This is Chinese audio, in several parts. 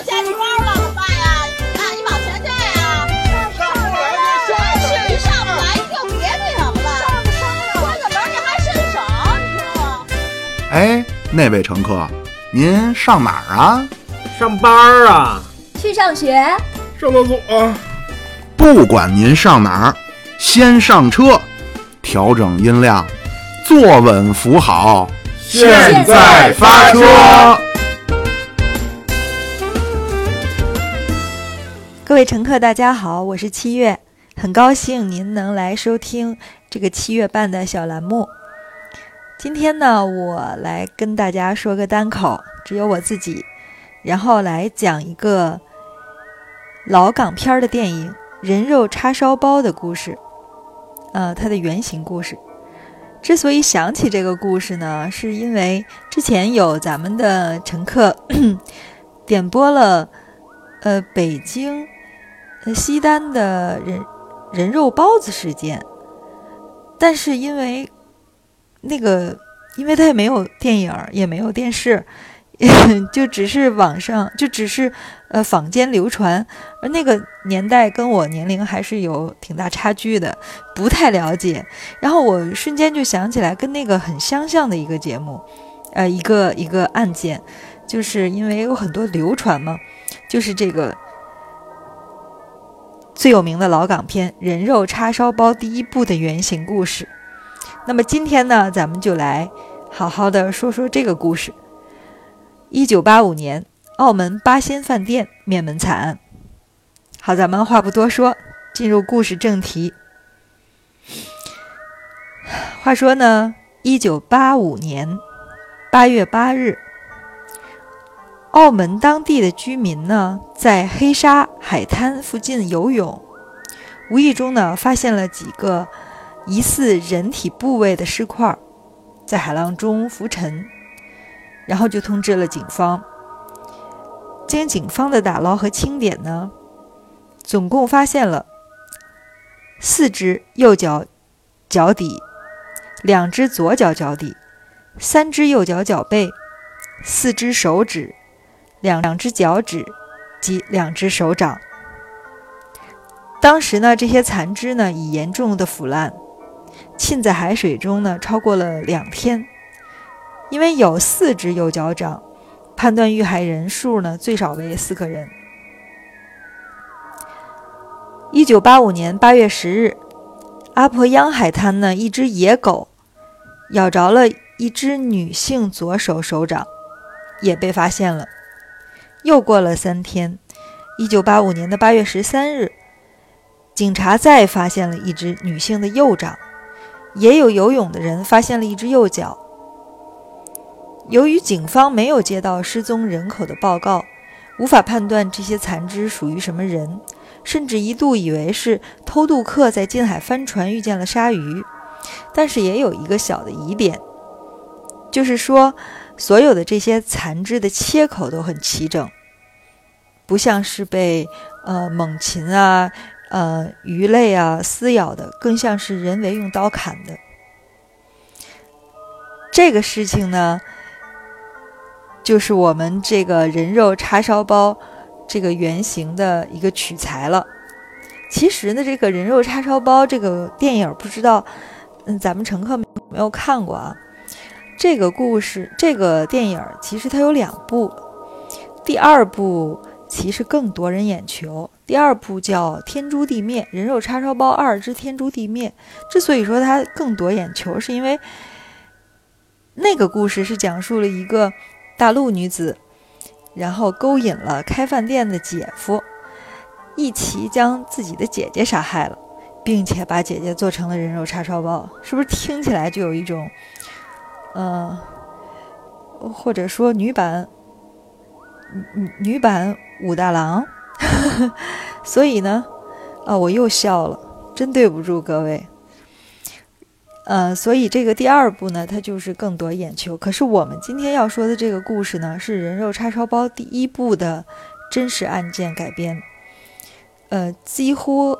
有钱你包了怎么办呀？啊你往前站呀！上不来就下是你上不来，你就别那什么了。上不上关个门你还伸手，你听吗？哎，那位乘客，您上哪儿啊？上班儿啊，去上学，上厕所啊，不管您上哪儿，先上车，调整音量，坐稳扶好，现在发车。各位乘客，大家好，我是七月，很高兴您能来收听这个七月半的小栏目。今天呢，我来跟大家说个单口，只有我自己，然后来讲一个老港片的电影《人肉叉烧包》的故事，呃，它的原型故事。之所以想起这个故事呢，是因为之前有咱们的乘客点播了，呃，北京。呃，西单的人人肉包子事件，但是因为那个，因为它也没有电影，也没有电视，就只是网上，就只是呃坊间流传，而那个年代跟我年龄还是有挺大差距的，不太了解。然后我瞬间就想起来，跟那个很相像的一个节目，呃，一个一个案件，就是因为有很多流传嘛，就是这个。最有名的老港片《人肉叉烧包》第一部的原型故事。那么今天呢，咱们就来好好的说说这个故事。一九八五年，澳门八仙饭店灭门惨案。好，咱们话不多说，进入故事正题。话说呢，一九八五年八月八日。澳门当地的居民呢，在黑沙海滩附近游泳，无意中呢发现了几个疑似人体部位的尸块，在海浪中浮沉，然后就通知了警方。经警方的打捞和清点呢，总共发现了四只右脚脚底，两只左脚脚底，三只右脚脚背，四只手指。两两只脚趾及两只手掌。当时呢，这些残肢呢已严重的腐烂，浸在海水中呢超过了两天。因为有四只右脚掌，判断遇害人数呢最少为四个人。一九八五年八月十日，阿婆央海滩呢，一只野狗咬着了一只女性左手手掌，也被发现了。又过了三天，一九八五年的八月十三日，警察再发现了一只女性的右掌，也有游泳的人发现了一只右脚。由于警方没有接到失踪人口的报告，无法判断这些残肢属于什么人，甚至一度以为是偷渡客在近海帆船遇见了鲨鱼。但是也有一个小的疑点，就是说。所有的这些残肢的切口都很齐整，不像是被呃猛禽啊、呃鱼类啊撕咬的，更像是人为用刀砍的。这个事情呢，就是我们这个人肉叉烧包这个原型的一个取材了。其实呢，这个人肉叉烧包这个电影，不知道嗯咱们乘客有没有看过啊？这个故事，这个电影其实它有两部，第二部其实更夺人眼球。第二部叫《天诛地灭：人肉叉烧包二之天诛地灭》。之所以说它更夺眼球，是因为那个故事是讲述了一个大陆女子，然后勾引了开饭店的姐夫，一起将自己的姐姐杀害了，并且把姐姐做成了人肉叉烧包。是不是听起来就有一种？嗯，或者说女版女女版武大郎，所以呢，啊，我又笑了，真对不住各位。呃，所以这个第二部呢，它就是更夺眼球。可是我们今天要说的这个故事呢，是人肉叉烧包第一部的真实案件改编。呃，几乎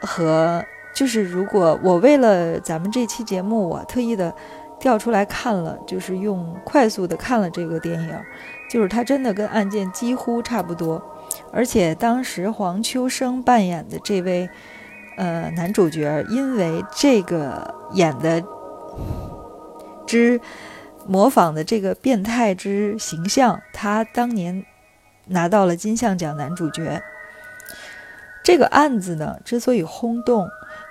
和就是如果我为了咱们这期节目，我特意的。调出来看了，就是用快速的看了这个电影，就是他真的跟案件几乎差不多，而且当时黄秋生扮演的这位呃男主角，因为这个演的之模仿的这个变态之形象，他当年拿到了金像奖男主角。这个案子呢，之所以轰动。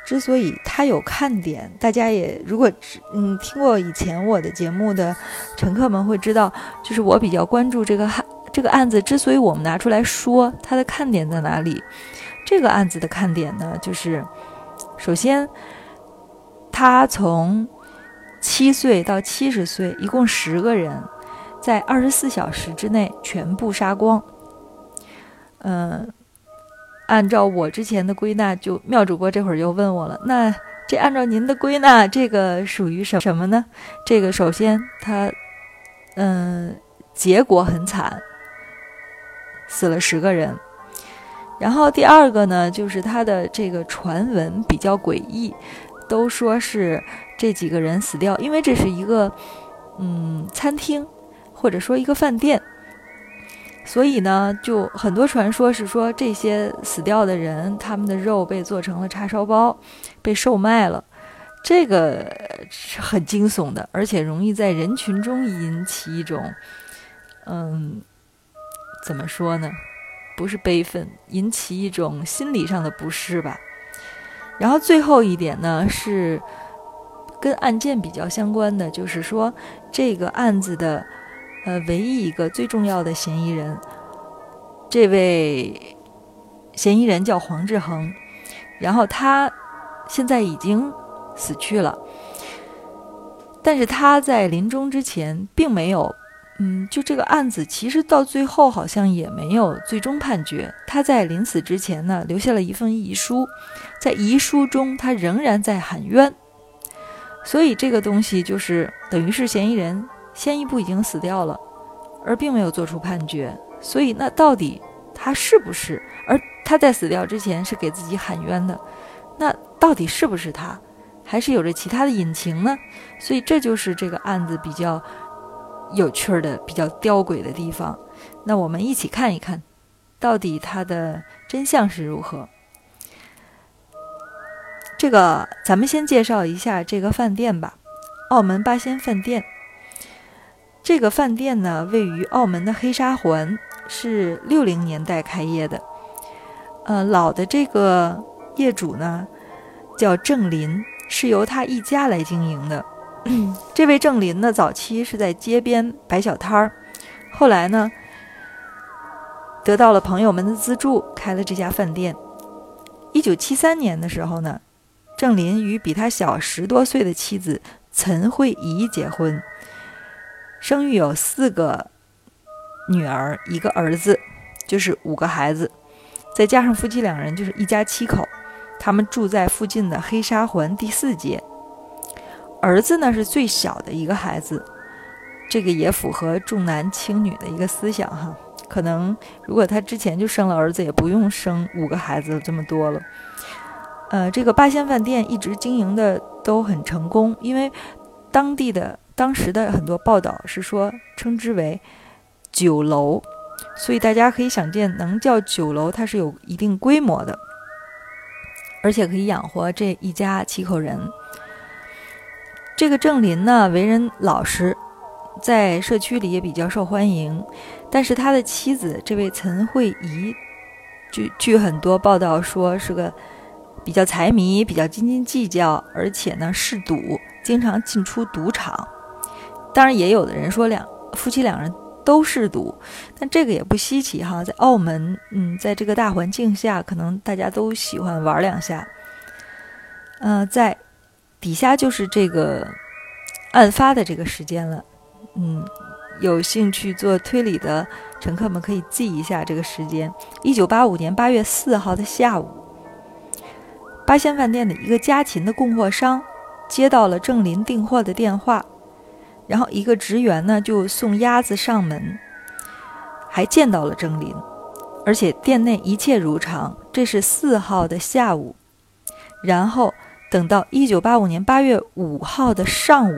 之所以它有看点，大家也如果嗯听过以前我的节目的乘客们会知道，就是我比较关注这个案这个案子。之所以我们拿出来说它的看点在哪里，这个案子的看点呢，就是首先，他从七岁到七十岁，一共十个人，在二十四小时之内全部杀光，嗯。按照我之前的归纳，就妙主播这会儿又问我了，那这按照您的归纳，这个属于什什么呢？这个首先他，嗯，结果很惨，死了十个人。然后第二个呢，就是他的这个传闻比较诡异，都说是这几个人死掉，因为这是一个嗯餐厅，或者说一个饭店。所以呢，就很多传说是说这些死掉的人，他们的肉被做成了叉烧包，被售卖了。这个是很惊悚的，而且容易在人群中引起一种，嗯，怎么说呢？不是悲愤，引起一种心理上的不适吧。然后最后一点呢，是跟案件比较相关的，就是说这个案子的。呃，唯一一个最重要的嫌疑人，这位嫌疑人叫黄志恒，然后他现在已经死去了，但是他在临终之前并没有，嗯，就这个案子其实到最后好像也没有最终判决。他在临死之前呢，留下了一份遗书，在遗书中他仍然在喊冤，所以这个东西就是等于是嫌疑人。先一步已经死掉了，而并没有做出判决，所以那到底他是不是？而他在死掉之前是给自己喊冤的，那到底是不是他？还是有着其他的隐情呢？所以这就是这个案子比较有趣的、比较吊诡的地方。那我们一起看一看，到底它的真相是如何。这个咱们先介绍一下这个饭店吧，澳门八仙饭店。这个饭店呢，位于澳门的黑沙环，是六零年代开业的。呃，老的这个业主呢，叫郑林，是由他一家来经营的。这位郑林呢，早期是在街边摆小摊儿，后来呢，得到了朋友们的资助，开了这家饭店。一九七三年的时候呢，郑林与比他小十多岁的妻子陈慧仪结婚。生育有四个女儿，一个儿子，就是五个孩子，再加上夫妻两人，就是一家七口。他们住在附近的黑沙环第四街。儿子呢是最小的一个孩子，这个也符合重男轻女的一个思想哈。可能如果他之前就生了儿子，也不用生五个孩子这么多了。呃，这个八仙饭店一直经营的都很成功，因为当地的。当时的很多报道是说称之为酒楼，所以大家可以想见，能叫酒楼，它是有一定规模的，而且可以养活这一家七口人。这个郑林呢，为人老实，在社区里也比较受欢迎。但是他的妻子这位陈慧仪，据据很多报道说是个比较财迷，比较斤斤计较，而且呢嗜赌，经常进出赌场。当然，也有的人说两夫妻两人都是赌，但这个也不稀奇哈。在澳门，嗯，在这个大环境下，可能大家都喜欢玩两下。呃，在底下就是这个案发的这个时间了，嗯，有兴趣做推理的乘客们可以记一下这个时间：一九八五年八月四号的下午，八仙饭店的一个家禽的供货商接到了郑林订货的电话。然后一个职员呢就送鸭子上门，还见到了郑林，而且店内一切如常。这是四号的下午，然后等到一九八五年八月五号的上午，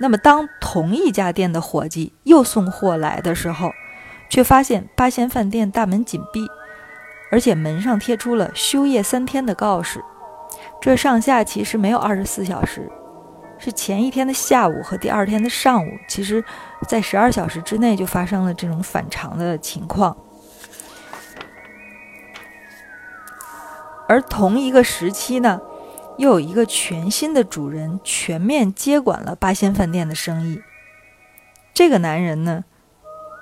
那么当同一家店的伙计又送货来的时候，却发现八仙饭店大门紧闭，而且门上贴出了休业三天的告示。这上下其实没有二十四小时，是前一天的下午和第二天的上午，其实，在十二小时之内就发生了这种反常的情况。而同一个时期呢，又有一个全新的主人全面接管了八仙饭店的生意。这个男人呢，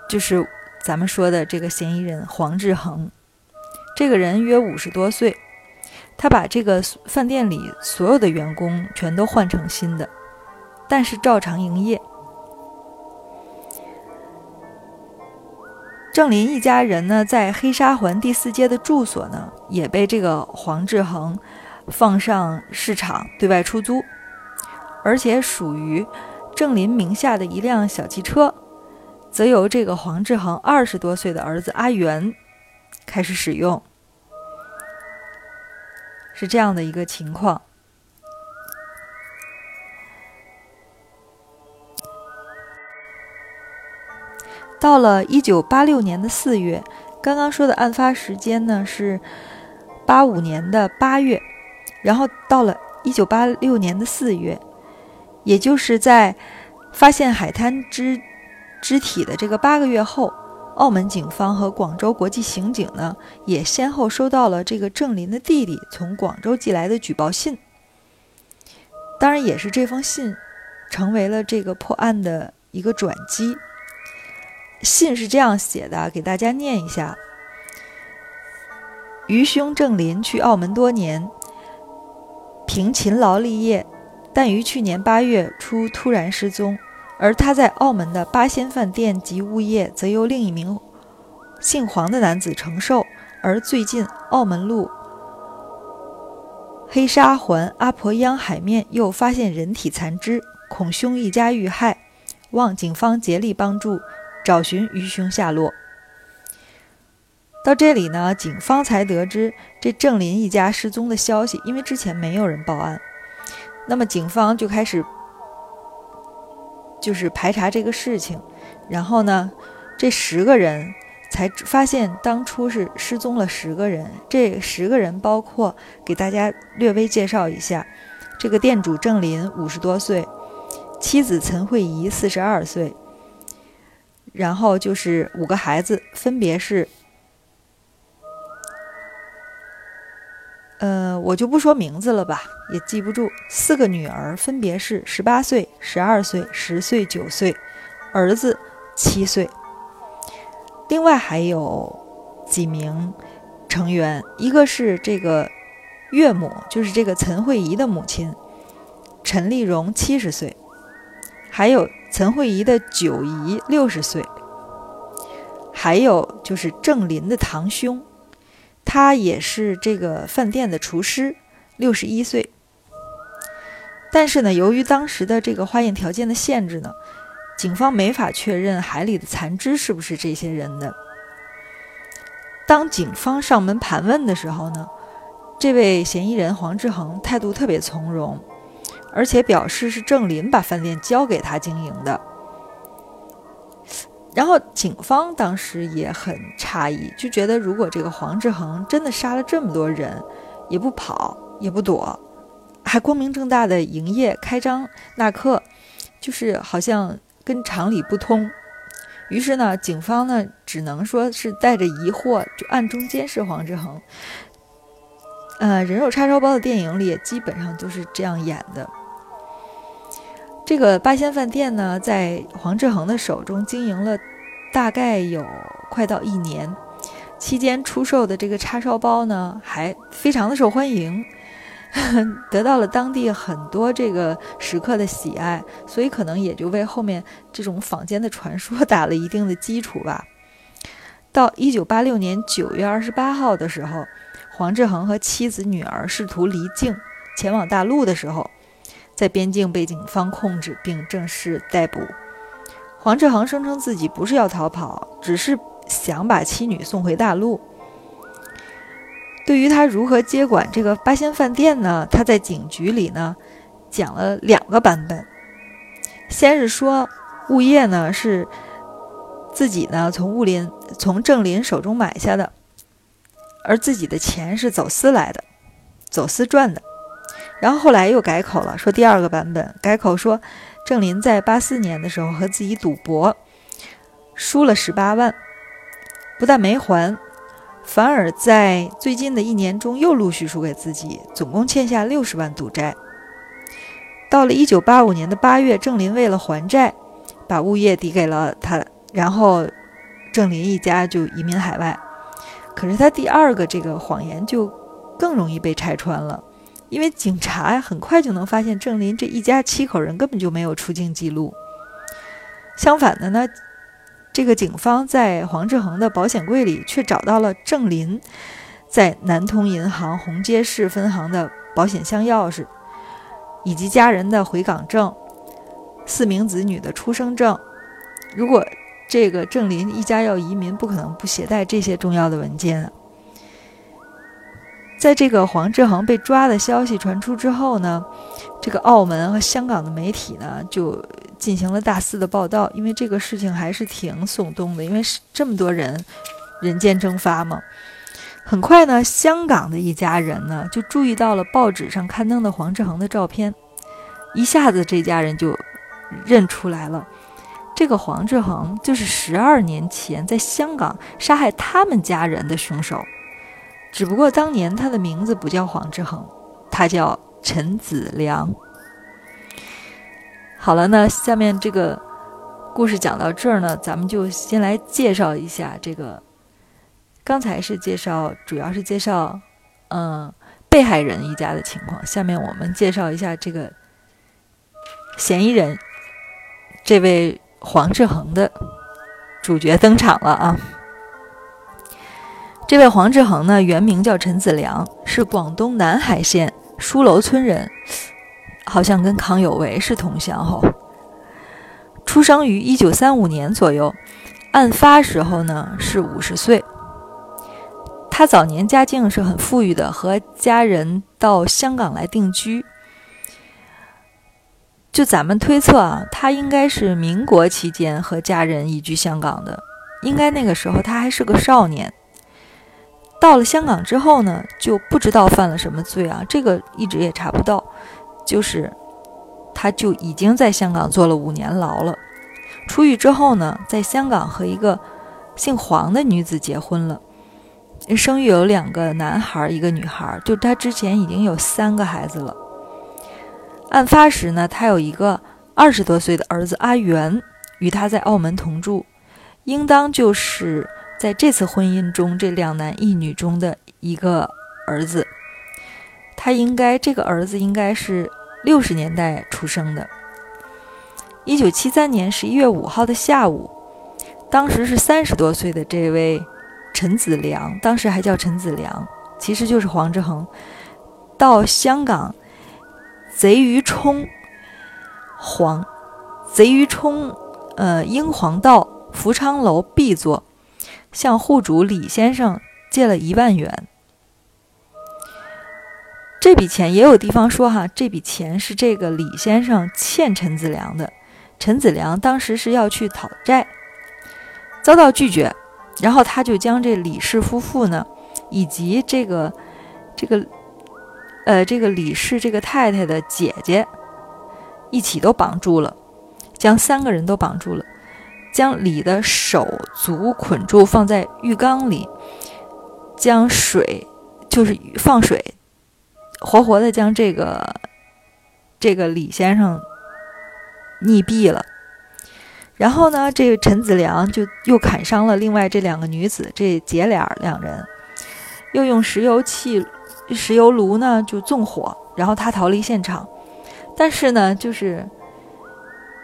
就是咱们说的这个嫌疑人黄志恒。这个人约五十多岁。他把这个饭店里所有的员工全都换成新的，但是照常营业。郑林一家人呢，在黑沙环第四街的住所呢，也被这个黄志恒放上市场对外出租，而且属于郑林名下的一辆小汽车，则由这个黄志恒二十多岁的儿子阿元开始使用。是这样的一个情况。到了一九八六年的四月，刚刚说的案发时间呢是八五年的八月，然后到了一九八六年的四月，也就是在发现海滩肢肢体的这个八个月后。澳门警方和广州国际刑警呢，也先后收到了这个郑林的弟弟从广州寄来的举报信。当然，也是这封信成为了这个破案的一个转机。信是这样写的，给大家念一下：余兄郑林去澳门多年，凭勤劳立业，但于去年八月初突然失踪。而他在澳门的八仙饭店及物业，则由另一名姓黄的男子承受。而最近，澳门路黑沙环阿婆央海面又发现人体残肢，恐凶一家遇害，望警方竭力帮助找寻余凶下落。到这里呢，警方才得知这郑林一家失踪的消息，因为之前没有人报案，那么警方就开始。就是排查这个事情，然后呢，这十个人才发现当初是失踪了十个人。这十个人包括给大家略微介绍一下：这个店主郑林五十多岁，妻子陈慧仪四十二岁，然后就是五个孩子，分别是。呃，我就不说名字了吧，也记不住。四个女儿分别是十八岁、十二岁、十岁、九岁，儿子七岁。另外还有几名成员，一个是这个岳母，就是这个陈慧仪的母亲，陈丽蓉七十岁，还有陈慧仪的九姨六十岁，还有就是郑林的堂兄。他也是这个饭店的厨师，六十一岁。但是呢，由于当时的这个化验条件的限制呢，警方没法确认海里的残肢是不是这些人的。当警方上门盘问的时候呢，这位嫌疑人黄志恒态度特别从容，而且表示是郑林把饭店交给他经营的。然后警方当时也很诧异，就觉得如果这个黄志恒真的杀了这么多人，也不跑也不躲，还光明正大的营业开张纳客，就是好像跟常理不通。于是呢，警方呢只能说是带着疑惑，就暗中监视黄志恒。呃，人肉叉烧包的电影里基本上都是这样演的。这个八仙饭店呢，在黄志恒的手中经营了大概有快到一年，期间出售的这个叉烧包呢，还非常的受欢迎，得到了当地很多这个食客的喜爱，所以可能也就为后面这种坊间的传说打了一定的基础吧。到一九八六年九月二十八号的时候，黄志恒和妻子、女儿试图离境前往大陆的时候。在边境被警方控制并正式逮捕。黄志恒声称自己不是要逃跑，只是想把妻女送回大陆。对于他如何接管这个八仙饭店呢？他在警局里呢讲了两个版本。先是说物业呢是自己呢从物林从郑林手中买下的，而自己的钱是走私来的，走私赚的。然后后来又改口了，说第二个版本改口说，郑林在八四年的时候和自己赌博，输了十八万，不但没还，反而在最近的一年中又陆续输给自己，总共欠下六十万赌债。到了一九八五年的八月，郑林为了还债，把物业抵给了他，然后郑林一家就移民海外。可是他第二个这个谎言就更容易被拆穿了。因为警察呀，很快就能发现郑林这一家七口人根本就没有出境记录。相反的呢，这个警方在黄志恒的保险柜里却找到了郑林在南通银行红街市分行的保险箱钥匙，以及家人的回港证、四名子女的出生证。如果这个郑林一家要移民，不可能不携带这些重要的文件。在这个黄志恒被抓的消息传出之后呢，这个澳门和香港的媒体呢就进行了大肆的报道，因为这个事情还是挺耸动的，因为是这么多人人间蒸发嘛。很快呢，香港的一家人呢就注意到了报纸上刊登的黄志恒的照片，一下子这家人就认出来了，这个黄志恒就是十二年前在香港杀害他们家人的凶手。只不过当年他的名字不叫黄志恒，他叫陈子良。好了，那下面这个故事讲到这儿呢，咱们就先来介绍一下这个。刚才是介绍，主要是介绍，嗯，被害人一家的情况。下面我们介绍一下这个嫌疑人，这位黄志恒的主角登场了啊。这位黄志恒呢，原名叫陈子良，是广东南海县书楼村人，好像跟康有为是同乡吼。出生于一九三五年左右，案发时候呢是五十岁。他早年家境是很富裕的，和家人到香港来定居。就咱们推测啊，他应该是民国期间和家人移居香港的，应该那个时候他还是个少年。到了香港之后呢，就不知道犯了什么罪啊，这个一直也查不到。就是，他就已经在香港坐了五年牢了。出狱之后呢，在香港和一个姓黄的女子结婚了，生育有两个男孩，一个女孩。就他之前已经有三个孩子了。案发时呢，他有一个二十多岁的儿子阿元，与他在澳门同住，应当就是。在这次婚姻中，这两男一女中的一个儿子，他应该这个儿子应该是六十年代出生的。一九七三年十一月五号的下午，当时是三十多岁的这位陈子良，当时还叫陈子良，其实就是黄志恒，到香港贼鱼冲黄贼鱼冲呃英皇道福昌楼 B 座。向户主李先生借了一万元，这笔钱也有地方说哈，这笔钱是这个李先生欠陈子良的。陈子良当时是要去讨债，遭到拒绝，然后他就将这李氏夫妇呢，以及这个这个呃这个李氏这个太太的姐姐一起都绑住了，将三个人都绑住了。将李的手足捆住，放在浴缸里，将水就是放水，活活的将这个这个李先生溺毙了。然后呢，这个陈子良就又砍伤了另外这两个女子，这姐俩两人，又用石油气、石油炉呢就纵火，然后他逃离现场。但是呢，就是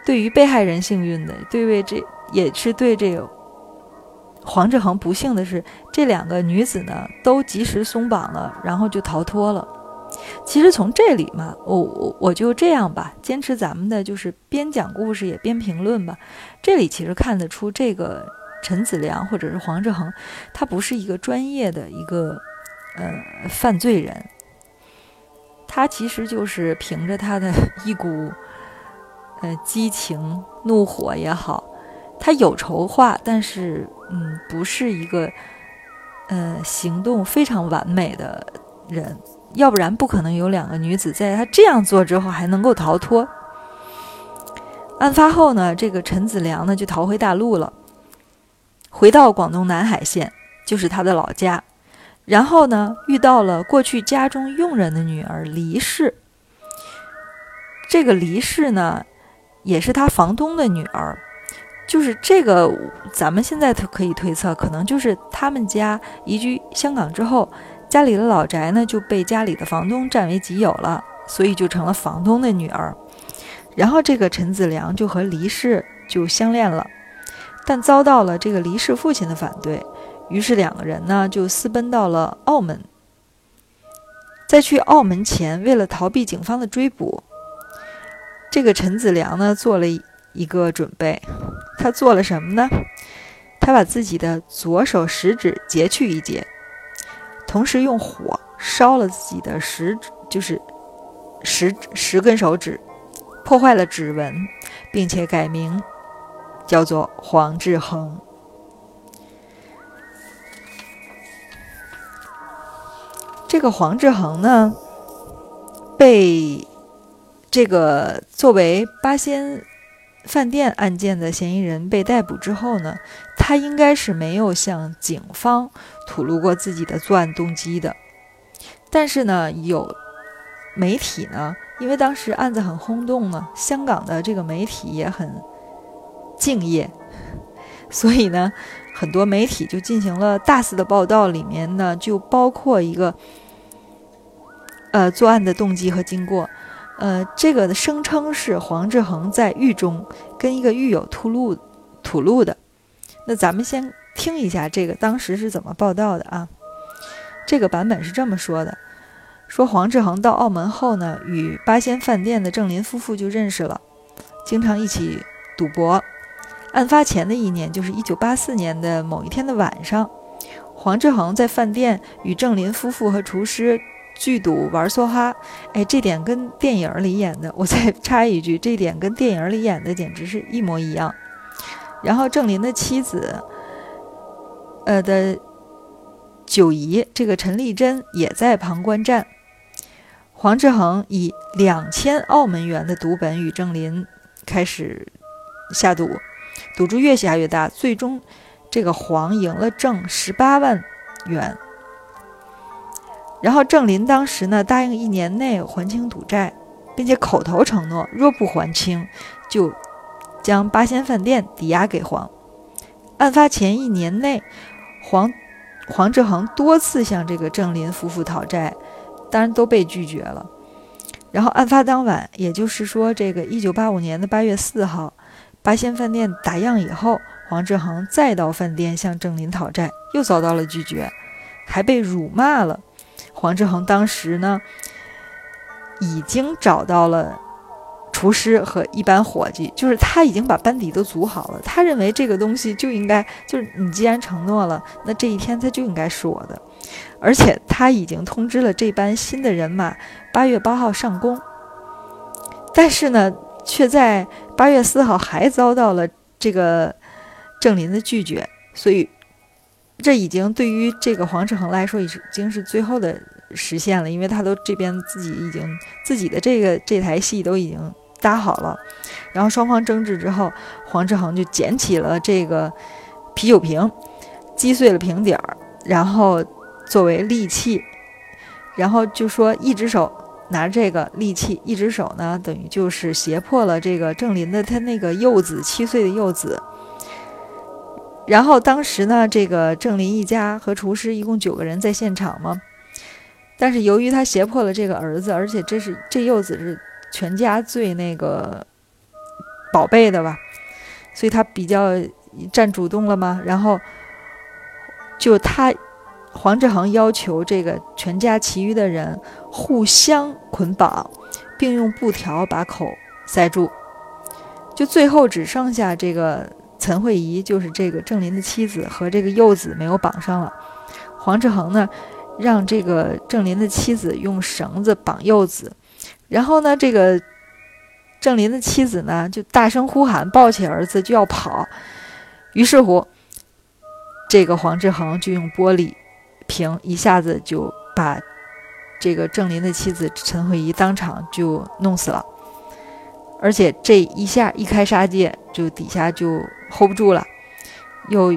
对于被害人幸运的，对为这。也是对这个黄志恒不幸的是，这两个女子呢都及时松绑了，然后就逃脱了。其实从这里嘛，我我我就这样吧，坚持咱们的就是边讲故事也边评论吧。这里其实看得出，这个陈子良或者是黄志恒，他不是一个专业的一个呃犯罪人，他其实就是凭着他的一股呃激情、怒火也好，他有筹划，但是嗯，不是一个呃行动非常完美的人，要不然不可能有两个女子在他这样做之后还能够逃脱。案发后呢，这个陈子良呢就逃回大陆了，回到广东南海县，就是他的老家。然后呢，遇到了过去家中佣人的女儿黎氏。这个黎氏呢，也是他房东的女儿。就是这个，咱们现在可以推测，可能就是他们家移居香港之后，家里的老宅呢就被家里的房东占为己有了，所以就成了房东的女儿。然后这个陈子良就和黎氏就相恋了，但遭到了这个黎氏父亲的反对，于是两个人呢就私奔到了澳门。在去澳门前，为了逃避警方的追捕，这个陈子良呢做了一个准备，他做了什么呢？他把自己的左手食指截去一截，同时用火烧了自己的食指，就是十十根手指。破坏了指纹，并且改名叫做黄志恒。这个黄志恒呢，被这个作为八仙饭店案件的嫌疑人被逮捕之后呢，他应该是没有向警方吐露过自己的作案动机的。但是呢，有媒体呢。因为当时案子很轰动嘛，香港的这个媒体也很敬业，所以呢，很多媒体就进行了大肆的报道，里面呢就包括一个呃作案的动机和经过，呃，这个声称是黄志恒在狱中跟一个狱友吐露吐露的。那咱们先听一下这个当时是怎么报道的啊？这个版本是这么说的。说黄志恒到澳门后呢，与八仙饭店的郑林夫妇就认识了，经常一起赌博。案发前的一年，就是一九八四年的某一天的晚上，黄志恒在饭店与郑林夫妇和厨师聚赌玩梭哈。哎，这点跟电影里演的，我再插一句，这点跟电影里演的简直是一模一样。然后郑林的妻子，呃的九姨，这个陈丽珍也在旁观战。黄志恒以两千澳门元的赌本与郑林开始下赌，赌注越下越大，最终这个黄赢了郑十八万元。然后郑林当时呢答应一年内还清赌债，并且口头承诺，若不还清，就将八仙饭店抵押给黄。案发前一年内，黄黄志恒多次向这个郑林夫妇讨债。当然都被拒绝了。然后案发当晚，也就是说，这个一九八五年的八月四号，八仙饭店打烊以后，黄志恒再到饭店向郑林讨债，又遭到了拒绝，还被辱骂了。黄志恒当时呢，已经找到了。厨师和一班伙计，就是他已经把班底都组好了。他认为这个东西就应该，就是你既然承诺了，那这一天他就应该是我的。而且他已经通知了这班新的人马，八月八号上工。但是呢，却在八月四号还遭到了这个郑林的拒绝。所以，这已经对于这个黄志恒来说，已经是最后的实现了，因为他都这边自己已经自己的这个这台戏都已经。搭好了，然后双方争执之后，黄志恒就捡起了这个啤酒瓶，击碎了瓶底儿，然后作为利器，然后就说一只手拿这个利器，一只手呢等于就是胁迫了这个郑林的他那个幼子七岁的幼子。然后当时呢，这个郑林一家和厨师一共九个人在现场嘛，但是由于他胁迫了这个儿子，而且这是这幼子是。全家最那个宝贝的吧，所以他比较占主动了嘛。然后就他黄志恒要求这个全家其余的人互相捆绑，并用布条把口塞住。就最后只剩下这个陈慧仪，就是这个郑林的妻子和这个幼子没有绑上了。黄志恒呢，让这个郑林的妻子用绳子绑幼子。然后呢，这个郑林的妻子呢就大声呼喊，抱起儿子就要跑。于是乎，这个黄志恒就用玻璃瓶一下子就把这个郑林的妻子陈慧仪当场就弄死了。而且这一下一开杀戒，就底下就 hold 不住了，又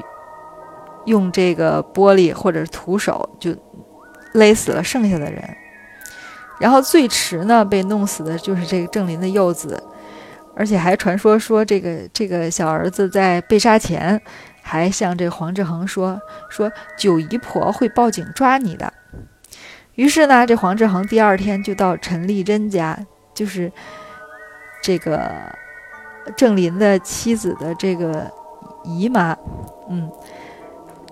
用这个玻璃或者是徒手就勒死了剩下的人。然后最迟呢被弄死的就是这个郑林的幼子，而且还传说说这个这个小儿子在被杀前还向这黄志恒说说九姨婆会报警抓你的。于是呢，这黄志恒第二天就到陈丽珍家，就是这个郑林的妻子的这个姨妈，嗯，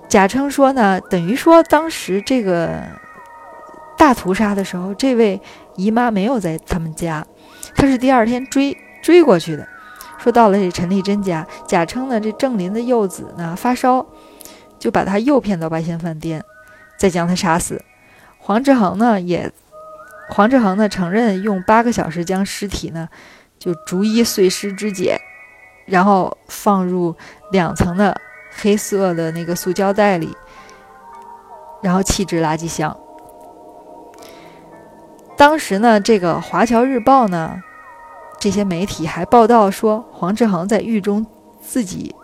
假称说呢，等于说当时这个。大屠杀的时候，这位姨妈没有在他们家，她是第二天追追过去的。说到了这陈丽珍家，假称呢这郑林的幼子呢发烧，就把他诱骗到八仙饭店，再将他杀死。黄志恒呢也，黄志恒呢承认用八个小时将尸体呢就逐一碎尸肢解，然后放入两层的黑色的那个塑胶袋里，然后弃置垃圾箱。当时呢，这个《华侨日报》呢，这些媒体还报道说，黄志恒在狱中自己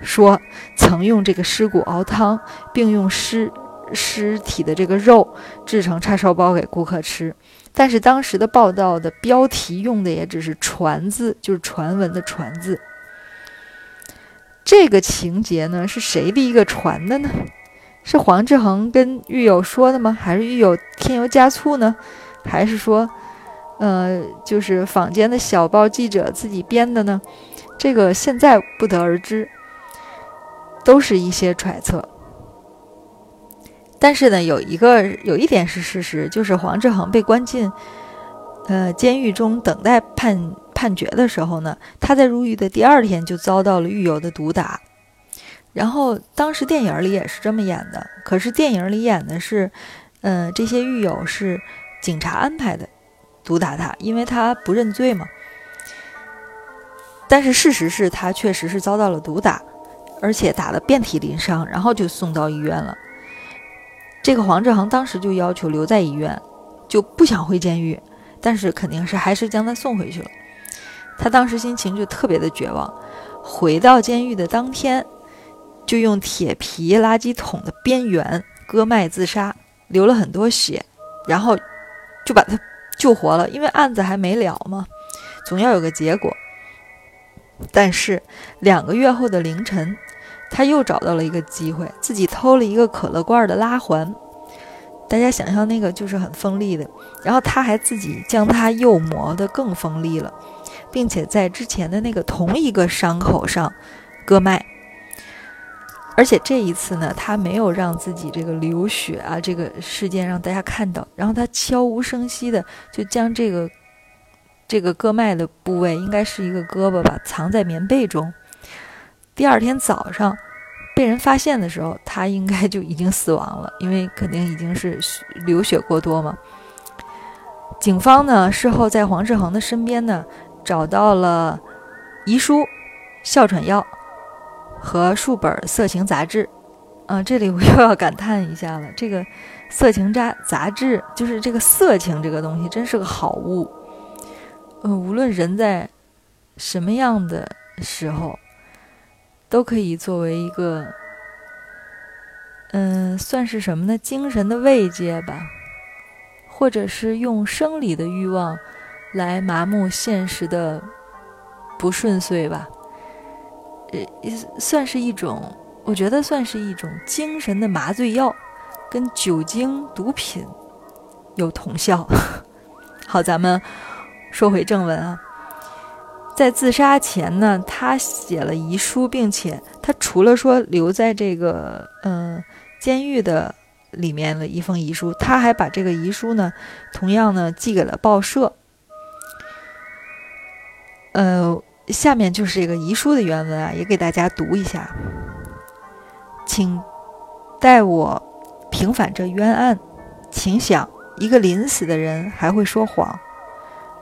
说曾用这个尸骨熬汤，并用尸尸体的这个肉制成叉烧包给顾客吃。但是当时的报道的标题用的也只是“传”字，就是传闻的“传”字。这个情节呢，是谁第一个传的呢？是黄志恒跟狱友说的吗？还是狱友添油加醋呢？还是说，呃，就是坊间的小报记者自己编的呢？这个现在不得而知，都是一些揣测。但是呢，有一个有一点是事实，就是黄志恒被关进呃监狱中等待判判决的时候呢，他在入狱的第二天就遭到了狱友的毒打。然后当时电影里也是这么演的，可是电影里演的是，嗯，这些狱友是。警察安排的毒打他，因为他不认罪嘛。但是事实是他确实是遭到了毒打，而且打得遍体鳞伤，然后就送到医院了。这个黄志恒当时就要求留在医院，就不想回监狱，但是肯定是还是将他送回去了。他当时心情就特别的绝望，回到监狱的当天，就用铁皮垃圾桶的边缘割脉自杀，流了很多血，然后。就把他救活了，因为案子还没了嘛，总要有个结果。但是两个月后的凌晨，他又找到了一个机会，自己偷了一个可乐罐的拉环。大家想象那个就是很锋利的，然后他还自己将它又磨得更锋利了，并且在之前的那个同一个伤口上割脉。而且这一次呢，他没有让自己这个流血啊，这个事件让大家看到，然后他悄无声息的就将这个这个割脉的部位，应该是一个胳膊吧，藏在棉被中。第二天早上被人发现的时候，他应该就已经死亡了，因为肯定已经是流血过多嘛。警方呢事后在黄志恒的身边呢找到了遗书、哮喘药。和数本色情杂志，啊，这里我又要感叹一下了。这个色情杂杂志，就是这个色情这个东西，真是个好物。呃，无论人在什么样的时候，都可以作为一个，嗯，算是什么呢？精神的慰藉吧，或者是用生理的欲望来麻木现实的不顺遂吧。呃，算是一种，我觉得算是一种精神的麻醉药，跟酒精、毒品有同效。好，咱们说回正文啊，在自杀前呢，他写了遗书，并且他除了说留在这个嗯监狱的里面的一封遗书，他还把这个遗书呢，同样呢寄给了报社。呃。下面就是这个遗书的原文啊，也给大家读一下。请代我平反这冤案。请想，一个临死的人还会说谎，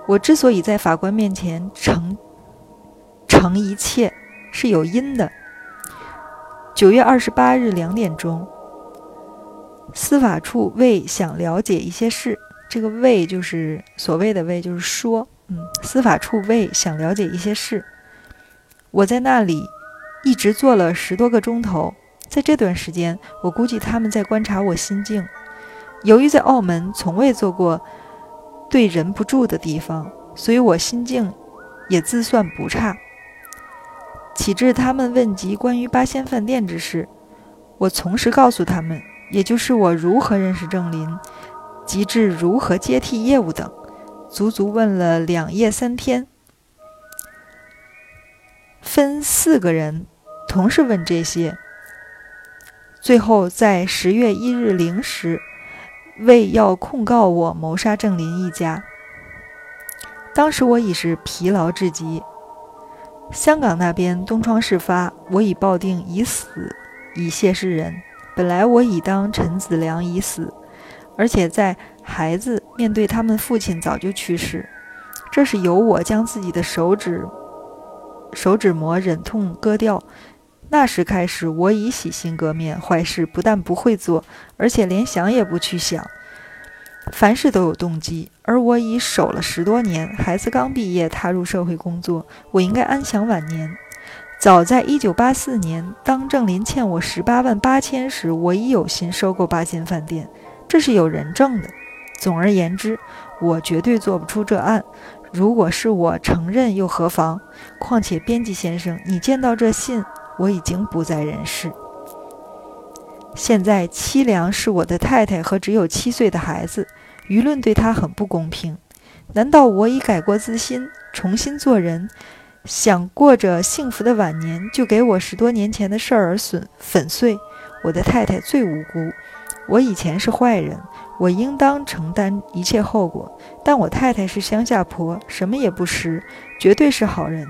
我之所以在法官面前承承一切，是有因的。九月二十八日两点钟，司法处为想了解一些事，这个“为”就是所谓的“为”，就是说，嗯，司法处为想了解一些事，我在那里一直坐了十多个钟头。在这段时间，我估计他们在观察我心境。由于在澳门从未做过对人不住的地方，所以我心境也自算不差。启智他们问及关于八仙饭店之事，我从实告诉他们，也就是我如何认识郑林，及至如何接替业务等，足足问了两夜三天，分四个人同时问这些。最后在十月一日零时，为要控告我谋杀郑林一家，当时我已是疲劳至极。香港那边东窗事发，我已抱定已死，以谢世人。本来我已当陈子良已死，而且在孩子面对他们父亲早就去世，这是由我将自己的手指手指膜忍痛割掉。那时开始，我已洗心革面，坏事不但不会做，而且连想也不去想。凡事都有动机，而我已守了十多年，孩子刚毕业，踏入社会工作，我应该安享晚年。早在一九八四年，当郑林欠我十八万八千时，我已有心收购八仙饭店，这是有人证的。总而言之，我绝对做不出这案。如果是我承认，又何妨？况且编辑先生，你见到这信，我已经不在人世。现在凄凉是我的太太和只有七岁的孩子，舆论对她很不公平。难道我已改过自新，重新做人，想过着幸福的晚年，就给我十多年前的事儿而损粉碎？我的太太最无辜，我以前是坏人，我应当承担一切后果。但我太太是乡下婆，什么也不识，绝对是好人。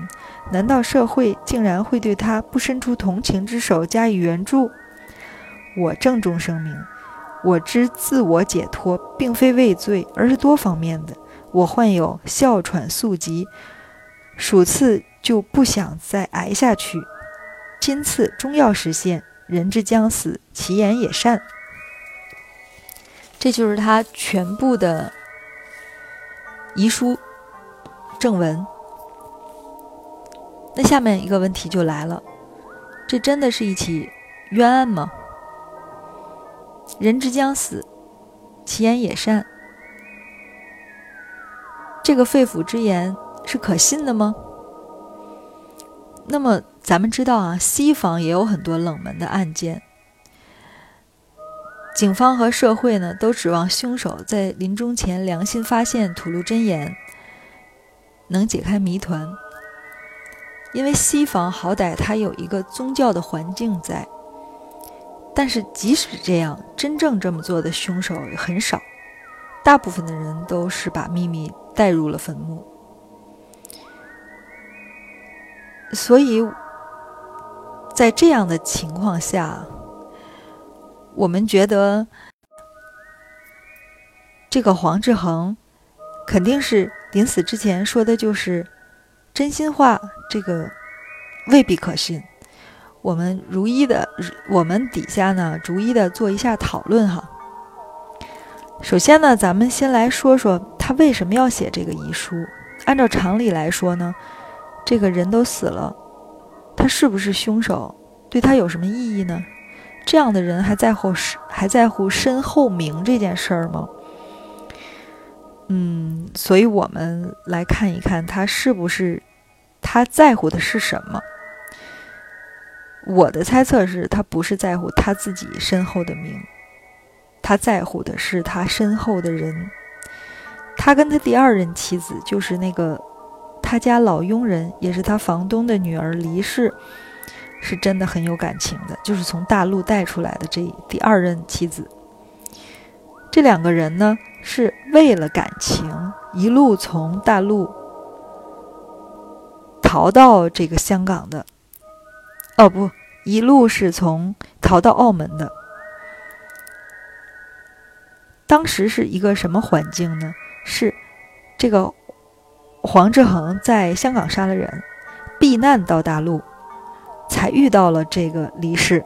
难道社会竟然会对她不伸出同情之手加以援助？我郑重声明，我之自我解脱，并非畏罪，而是多方面的。我患有哮喘宿疾，数次就不想再挨下去。今次终要实现，人之将死，其言也善。这就是他全部的遗书正文。那下面一个问题就来了：这真的是一起冤案吗？人之将死，其言也善。这个肺腑之言是可信的吗？那么咱们知道啊，西方也有很多冷门的案件，警方和社会呢都指望凶手在临终前良心发现、吐露真言，能解开谜团。因为西方好歹它有一个宗教的环境在。但是即使这样，真正这么做的凶手很少，大部分的人都是把秘密带入了坟墓。所以，在这样的情况下，我们觉得这个黄志恒肯定是临死之前说的就是真心话，这个未必可信。我们逐一的，我们底下呢，逐一的做一下讨论哈。首先呢，咱们先来说说他为什么要写这个遗书。按照常理来说呢，这个人都死了，他是不是凶手，对他有什么意义呢？这样的人还在乎还在乎身后名这件事儿吗？嗯，所以我们来看一看他是不是他在乎的是什么。我的猜测是他不是在乎他自己身后的名，他在乎的是他身后的人。他跟他第二任妻子，就是那个他家老佣人，也是他房东的女儿离世，是真的很有感情的，就是从大陆带出来的这第二任妻子。这两个人呢，是为了感情一路从大陆逃到这个香港的。哦不，一路是从逃到澳门的。当时是一个什么环境呢？是这个黄志恒在香港杀了人，避难到大陆，才遇到了这个黎氏。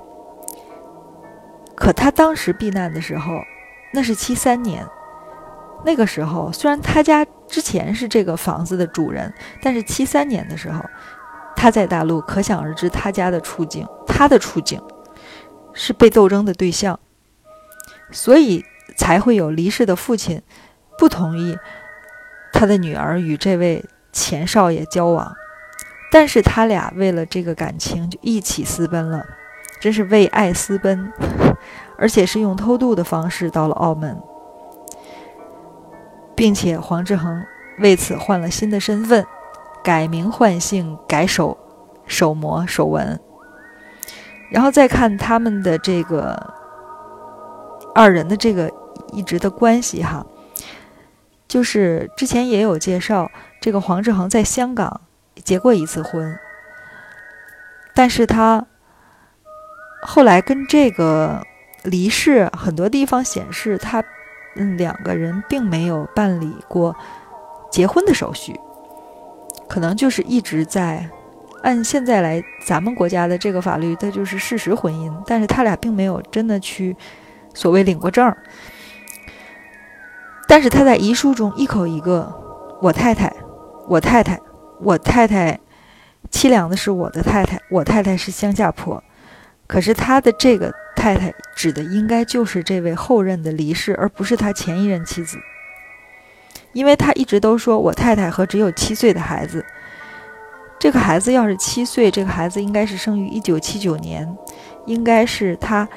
可他当时避难的时候，那是七三年。那个时候，虽然他家之前是这个房子的主人，但是七三年的时候，他在大陆，可想而知他家的处境，他的处境是被斗争的对象，所以才会有黎氏的父亲不同意他的女儿与这位前少爷交往，但是他俩为了这个感情就一起私奔了，真是为爱私奔，而且是用偷渡的方式到了澳门。并且黄志恒为此换了新的身份，改名换姓，改手手模手纹。然后再看他们的这个二人的这个一直的关系哈，就是之前也有介绍，这个黄志恒在香港结过一次婚，但是他后来跟这个离世很多地方显示他。嗯，两个人并没有办理过结婚的手续，可能就是一直在按现在来咱们国家的这个法律，它就是事实婚姻，但是他俩并没有真的去所谓领过证。但是他在遗书中一口一个“我太太，我太太，我太太”，凄凉的是我的太太，我太太是乡下婆，可是他的这个。太太指的应该就是这位后任的黎氏，而不是他前一任妻子，因为他一直都说我太太和只有七岁的孩子。这个孩子要是七岁，这个孩子应该是生于一九七九年，应该是他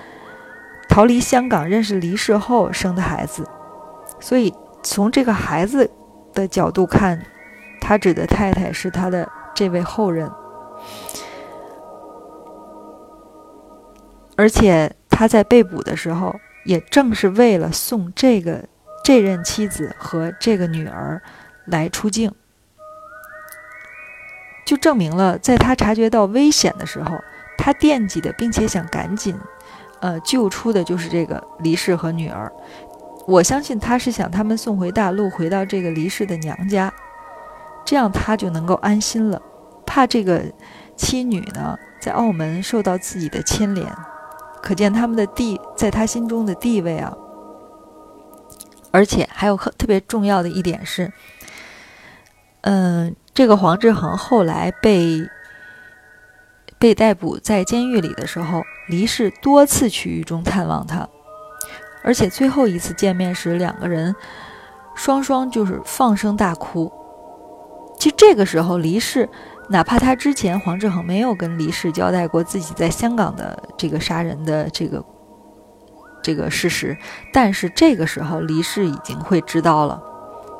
逃离香港认识黎氏后生的孩子。所以从这个孩子的角度看，他指的太太是他的这位后人。而且他在被捕的时候，也正是为了送这个这任妻子和这个女儿来出境，就证明了在他察觉到危险的时候，他惦记的并且想赶紧，呃，救出的就是这个黎氏和女儿。我相信他是想他们送回大陆，回到这个黎氏的娘家，这样他就能够安心了，怕这个妻女呢在澳门受到自己的牵连。可见他们的地在他心中的地位啊，而且还有特特别重要的一点是，嗯，这个黄志恒后来被被逮捕在监狱里的时候，黎氏多次去狱中探望他，而且最后一次见面时，两个人双双就是放声大哭。其实这个时候，黎氏。哪怕他之前黄志恒没有跟黎氏交代过自己在香港的这个杀人的这个这个事实，但是这个时候黎氏已经会知道了，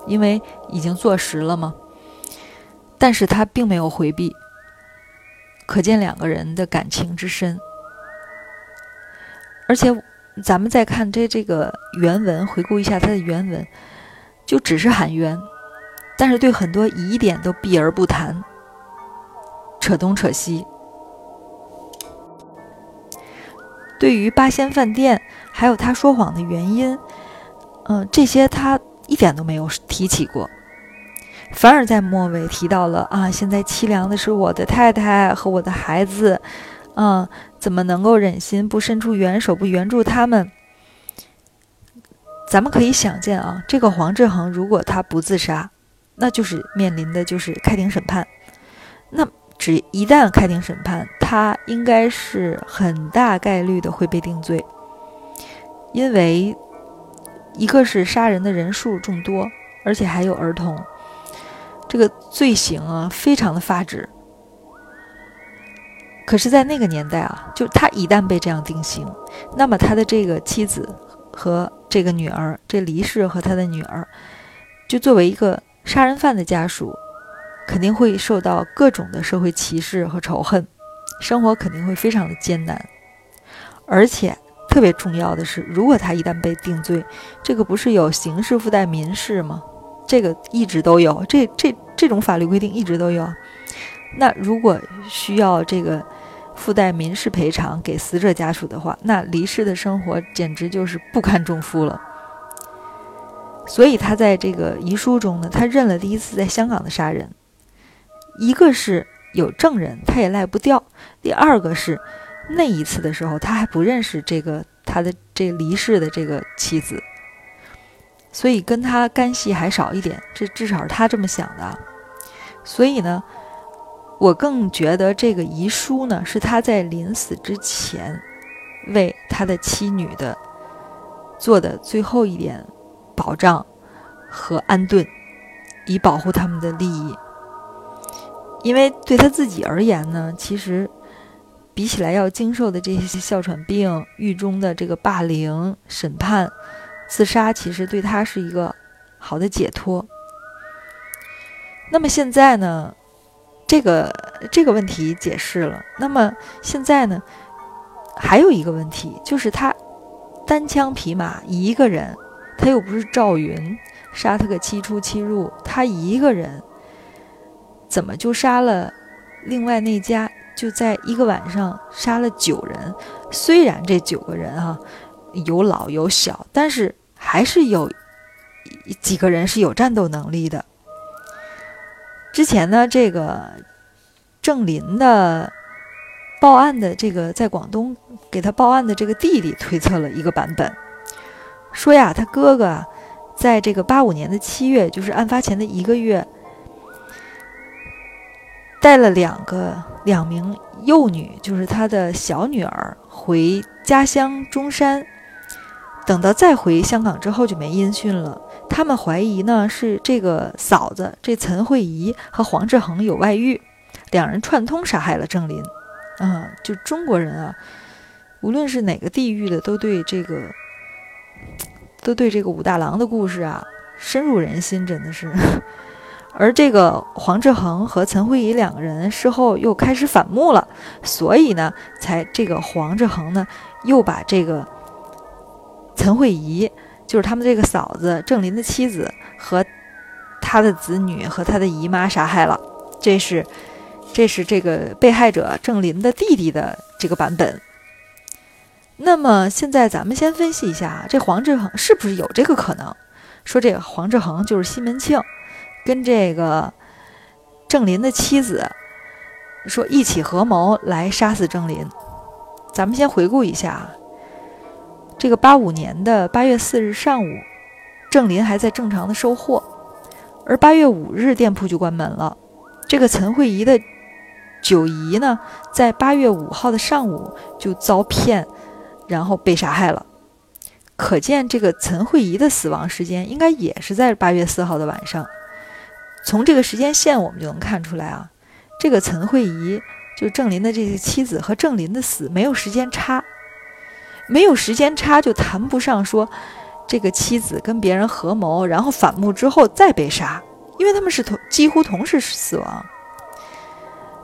因为已经坐实了嘛。但是他并没有回避，可见两个人的感情之深。而且咱们再看这这个原文，回顾一下他的原文，就只是喊冤，但是对很多疑点都避而不谈。扯东扯西，对于八仙饭店还有他说谎的原因，嗯，这些他一点都没有提起过，反而在末尾提到了啊，现在凄凉的是我的太太和我的孩子，嗯，怎么能够忍心不伸出援手不援助他们？咱们可以想见啊，这个黄志恒如果他不自杀，那就是面临的就是开庭审判，那。只一旦开庭审判，他应该是很大概率的会被定罪，因为一个是杀人的人数众多，而且还有儿童，这个罪行啊非常的发指。可是，在那个年代啊，就他一旦被这样定刑，那么他的这个妻子和这个女儿，这黎氏和他的女儿，就作为一个杀人犯的家属。肯定会受到各种的社会歧视和仇恨，生活肯定会非常的艰难，而且特别重要的是，如果他一旦被定罪，这个不是有刑事附带民事吗？这个一直都有，这这这种法律规定一直都有。那如果需要这个附带民事赔偿给死者家属的话，那离世的生活简直就是不堪重负了。所以他在这个遗书中呢，他认了第一次在香港的杀人，一个是有证人，他也赖不掉；第二个是那一次的时候，他还不认识这个他的这离世的这个妻子，所以跟他干系还少一点，这至少是他这么想的。所以呢，我更觉得这个遗书呢，是他在临死之前为他的妻女的做的最后一点。保障和安顿，以保护他们的利益。因为对他自己而言呢，其实比起来要经受的这些哮喘病、狱中的这个霸凌、审判、自杀，其实对他是一个好的解脱。那么现在呢，这个这个问题解释了。那么现在呢，还有一个问题，就是他单枪匹马一个人。他又不是赵云，杀他个七出七入，他一个人怎么就杀了另外那家？就在一个晚上杀了九人。虽然这九个人啊有老有小，但是还是有几个人是有战斗能力的。之前呢，这个郑林的报案的这个在广东给他报案的这个弟弟推测了一个版本。说呀，他哥哥在这个八五年的七月，就是案发前的一个月，带了两个两名幼女，就是他的小女儿回家乡中山。等到再回香港之后就没音讯了。他们怀疑呢是这个嫂子这陈慧仪和黄志恒有外遇，两人串通杀害了郑林。啊，就中国人啊，无论是哪个地域的，都对这个。都对这个武大郎的故事啊深入人心，真的是。而这个黄志恒和陈慧仪两个人事后又开始反目了，所以呢，才这个黄志恒呢又把这个陈慧仪，就是他们这个嫂子郑林的妻子和他的子女和他的姨妈杀害了。这是这是这个被害者郑林的弟弟的这个版本。那么现在咱们先分析一下，这黄志恒是不是有这个可能？说这个黄志恒就是西门庆，跟这个郑林的妻子说一起合谋来杀死郑林。咱们先回顾一下，这个八五年的八月四日上午，郑林还在正常的收货，而八月五日店铺就关门了。这个陈慧仪的九姨呢，在八月五号的上午就遭骗。然后被杀害了，可见这个岑慧仪的死亡时间应该也是在八月四号的晚上。从这个时间线，我们就能看出来啊，这个岑慧仪就是郑林的这个妻子和郑林的死没有时间差，没有时间差就谈不上说这个妻子跟别人合谋，然后反目之后再被杀，因为他们是同几乎同时死亡。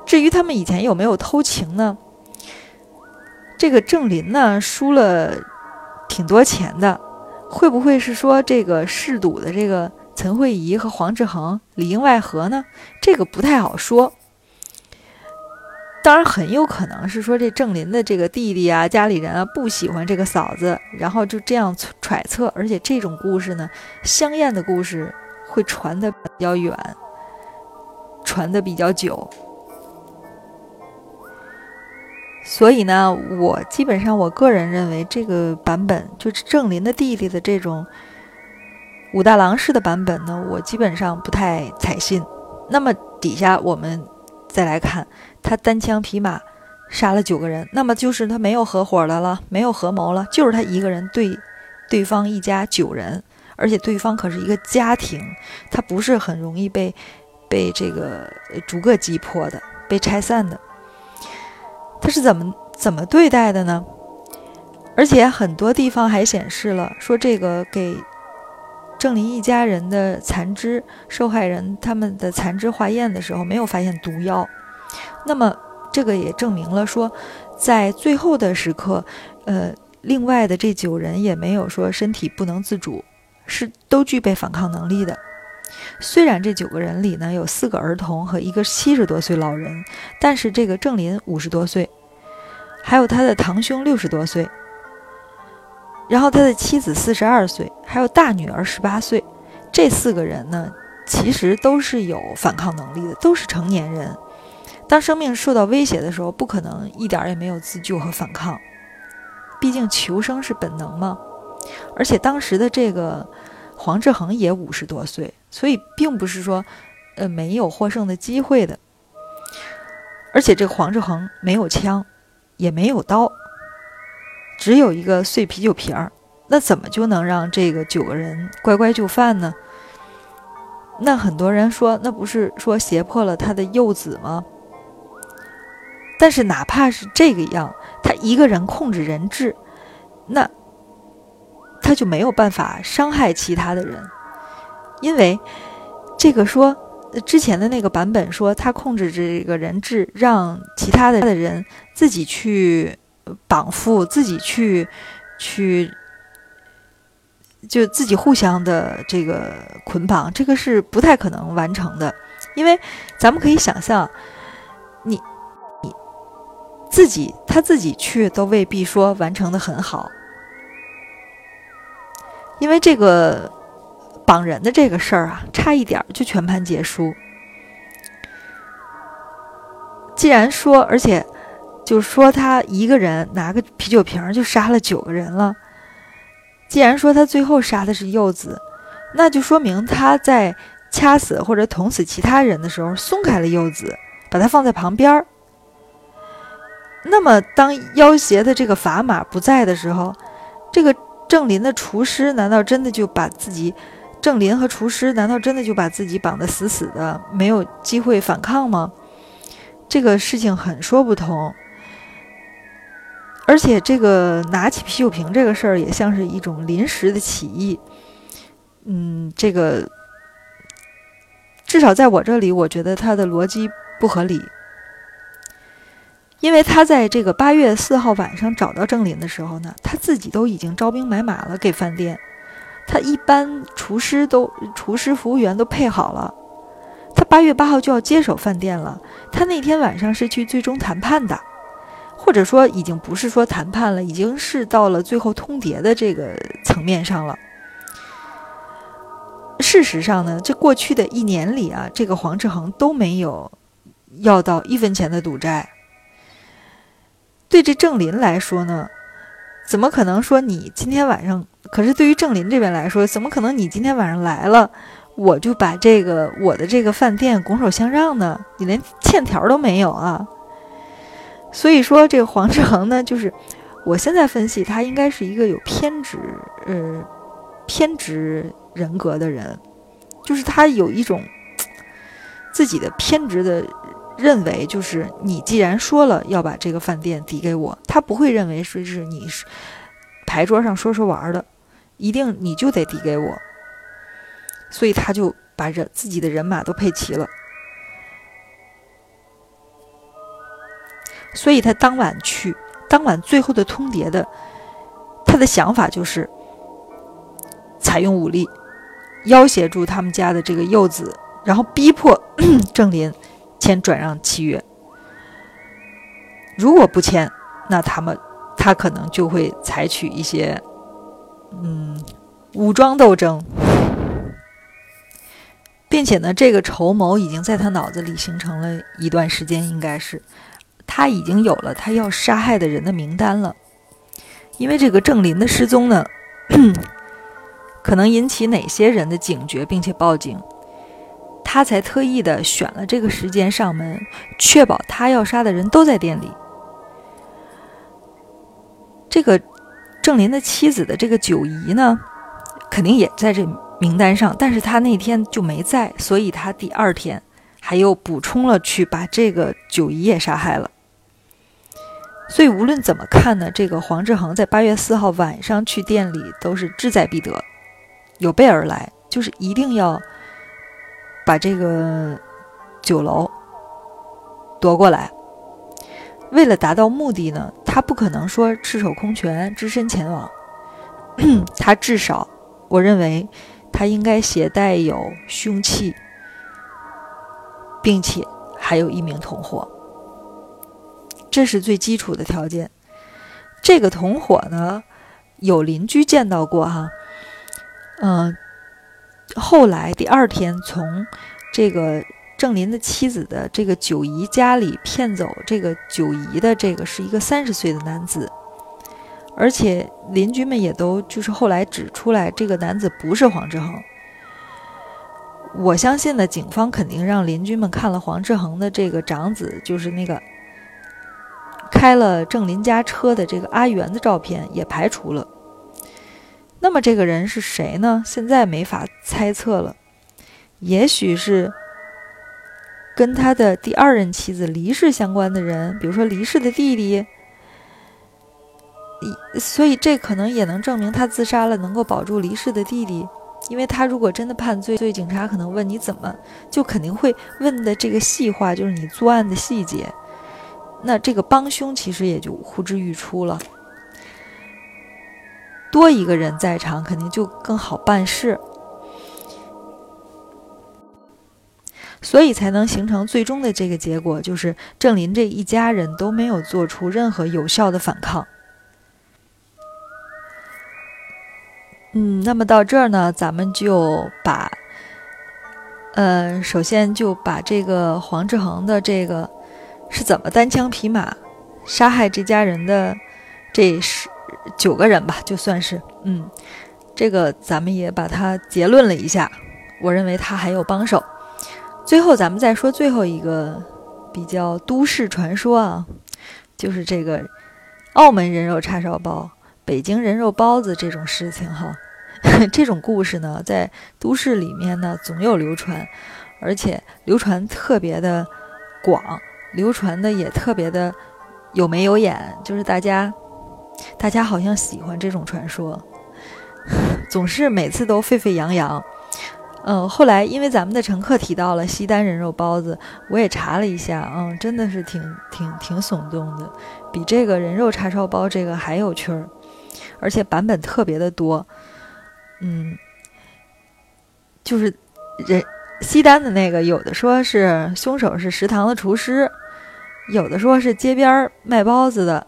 至于他们以前有没有偷情呢？这个郑林呢输了挺多钱的，会不会是说这个嗜赌的这个陈慧仪和黄志恒里应外合呢？这个不太好说。当然很有可能是说这郑林的这个弟弟啊、家里人啊不喜欢这个嫂子，然后就这样揣测。而且这种故事呢，香艳的故事会传的比较远，传的比较久。所以呢，我基本上我个人认为这个版本就是郑林的弟弟的这种武大郎式的版本呢，我基本上不太采信。那么底下我们再来看，他单枪匹马杀了九个人，那么就是他没有合伙的了，没有合谋了，就是他一个人对对方一家九人，而且对方可是一个家庭，他不是很容易被被这个逐个击破的，被拆散的。他是怎么怎么对待的呢？而且很多地方还显示了说，这个给郑林一家人的残肢受害人他们的残肢化验的时候，没有发现毒药。那么这个也证明了说，在最后的时刻，呃，另外的这九人也没有说身体不能自主，是都具备反抗能力的。虽然这九个人里呢有四个儿童和一个七十多岁老人，但是这个郑林五十多岁，还有他的堂兄六十多岁，然后他的妻子四十二岁，还有大女儿十八岁，这四个人呢，其实都是有反抗能力的，都是成年人。当生命受到威胁的时候，不可能一点也没有自救和反抗，毕竟求生是本能嘛。而且当时的这个黄志恒也五十多岁，所以并不是说，呃，没有获胜的机会的。而且这个黄志恒没有枪，也没有刀，只有一个碎啤酒瓶儿，那怎么就能让这个九个人乖乖就范呢？那很多人说，那不是说胁迫了他的幼子吗？但是哪怕是这个样，他一个人控制人质，那他就没有办法伤害其他的人，因为这个说。之前的那个版本说，他控制着这个人质，让其他的的人自己去绑缚，自己去去就自己互相的这个捆绑，这个是不太可能完成的。因为咱们可以想象，你你自己他自己去都未必说完成的很好，因为这个。绑人的这个事儿啊，差一点就全盘皆输。既然说，而且就说他一个人拿个啤酒瓶就杀了九个人了。既然说他最后杀的是柚子，那就说明他在掐死或者捅死其他人的时候松开了柚子，把他放在旁边儿。那么，当要挟的这个砝码不在的时候，这个郑林的厨师难道真的就把自己？郑林和厨师难道真的就把自己绑得死死的，没有机会反抗吗？这个事情很说不通。而且，这个拿起啤酒瓶这个事儿也像是一种临时的起义。嗯，这个至少在我这里，我觉得他的逻辑不合理。因为他在这个八月四号晚上找到郑林的时候呢，他自己都已经招兵买马了，给饭店。他一般厨师都厨师服务员都配好了，他八月八号就要接手饭店了。他那天晚上是去最终谈判的，或者说已经不是说谈判了，已经是到了最后通牒的这个层面上了。事实上呢，这过去的一年里啊，这个黄志恒都没有要到一分钱的赌债。对这郑林来说呢，怎么可能说你今天晚上？可是对于郑林这边来说，怎么可能你今天晚上来了，我就把这个我的这个饭店拱手相让呢？你连欠条都没有啊！所以说这个黄志恒呢，就是我现在分析他应该是一个有偏执呃偏执人格的人，就是他有一种自己的偏执的认为，就是你既然说了要把这个饭店抵给我，他不会认为说是你是。牌桌上说说玩的，一定你就得抵给我，所以他就把人自己的人马都配齐了，所以他当晚去，当晚最后的通牒的，他的想法就是采用武力要挟住他们家的这个幼子，然后逼迫 郑林签转让契约，如果不签，那他们。他可能就会采取一些，嗯，武装斗争，并且呢，这个筹谋已经在他脑子里形成了一段时间，应该是他已经有了他要杀害的人的名单了。因为这个郑林的失踪呢，可能引起哪些人的警觉，并且报警，他才特意的选了这个时间上门，确保他要杀的人都在店里。这个郑林的妻子的这个九姨呢，肯定也在这名单上，但是他那天就没在，所以他第二天还又补充了去把这个九姨也杀害了。所以无论怎么看呢，这个黄志恒在八月四号晚上去店里都是志在必得，有备而来，就是一定要把这个酒楼夺过来。为了达到目的呢，他不可能说赤手空拳只身前往，他至少，我认为他应该携带有凶器，并且还有一名同伙，这是最基础的条件。这个同伙呢，有邻居见到过哈，嗯，后来第二天从这个郑林的妻子的这个九姨家里骗走这个九姨的这个是一个三十岁的男子，而且邻居们也都就是后来指出来这个男子不是黄志恒。我相信呢，警方肯定让邻居们看了黄志恒的这个长子，就是那个开了郑林家车的这个阿元的照片，也排除了。那么这个人是谁呢？现在没法猜测了，也许是跟他的第二任妻子黎氏相关的人，比如说黎氏的弟弟。所以这可能也能证明他自杀了，能够保住黎氏的弟弟。因为他如果真的判罪，所以警察可能问你怎么，就肯定会问的这个细化，就是你作案的细节。那这个帮凶其实也就呼之欲出了。多一个人在场，肯定就更好办事，所以才能形成最终的这个结果，就是郑林这一家人都没有做出任何有效的反抗。嗯，那么到这儿呢，咱们就把，呃，首先就把这个黄志恒的这个是怎么单枪匹马杀害这家人的这是九个人吧，就算是，嗯，这个咱们也把它结论了一下。我认为他还有帮手。最后，咱们再说最后一个比较都市传说啊，就是这个澳门人肉叉烧包。北京人肉包子这种事情哈，这种故事呢，在都市里面呢总有流传，而且流传特别的广，流传的也特别的有眉有眼，就是大家大家好像喜欢这种传说，总是每次都沸沸扬扬。嗯，后来因为咱们的乘客提到了西单人肉包子，我也查了一下，嗯，真的是挺挺挺耸动的，比这个人肉叉烧包这个还有趣儿。而且版本特别的多，嗯，就是人西单的那个，有的说是凶手是食堂的厨师，有的说是街边卖包子的，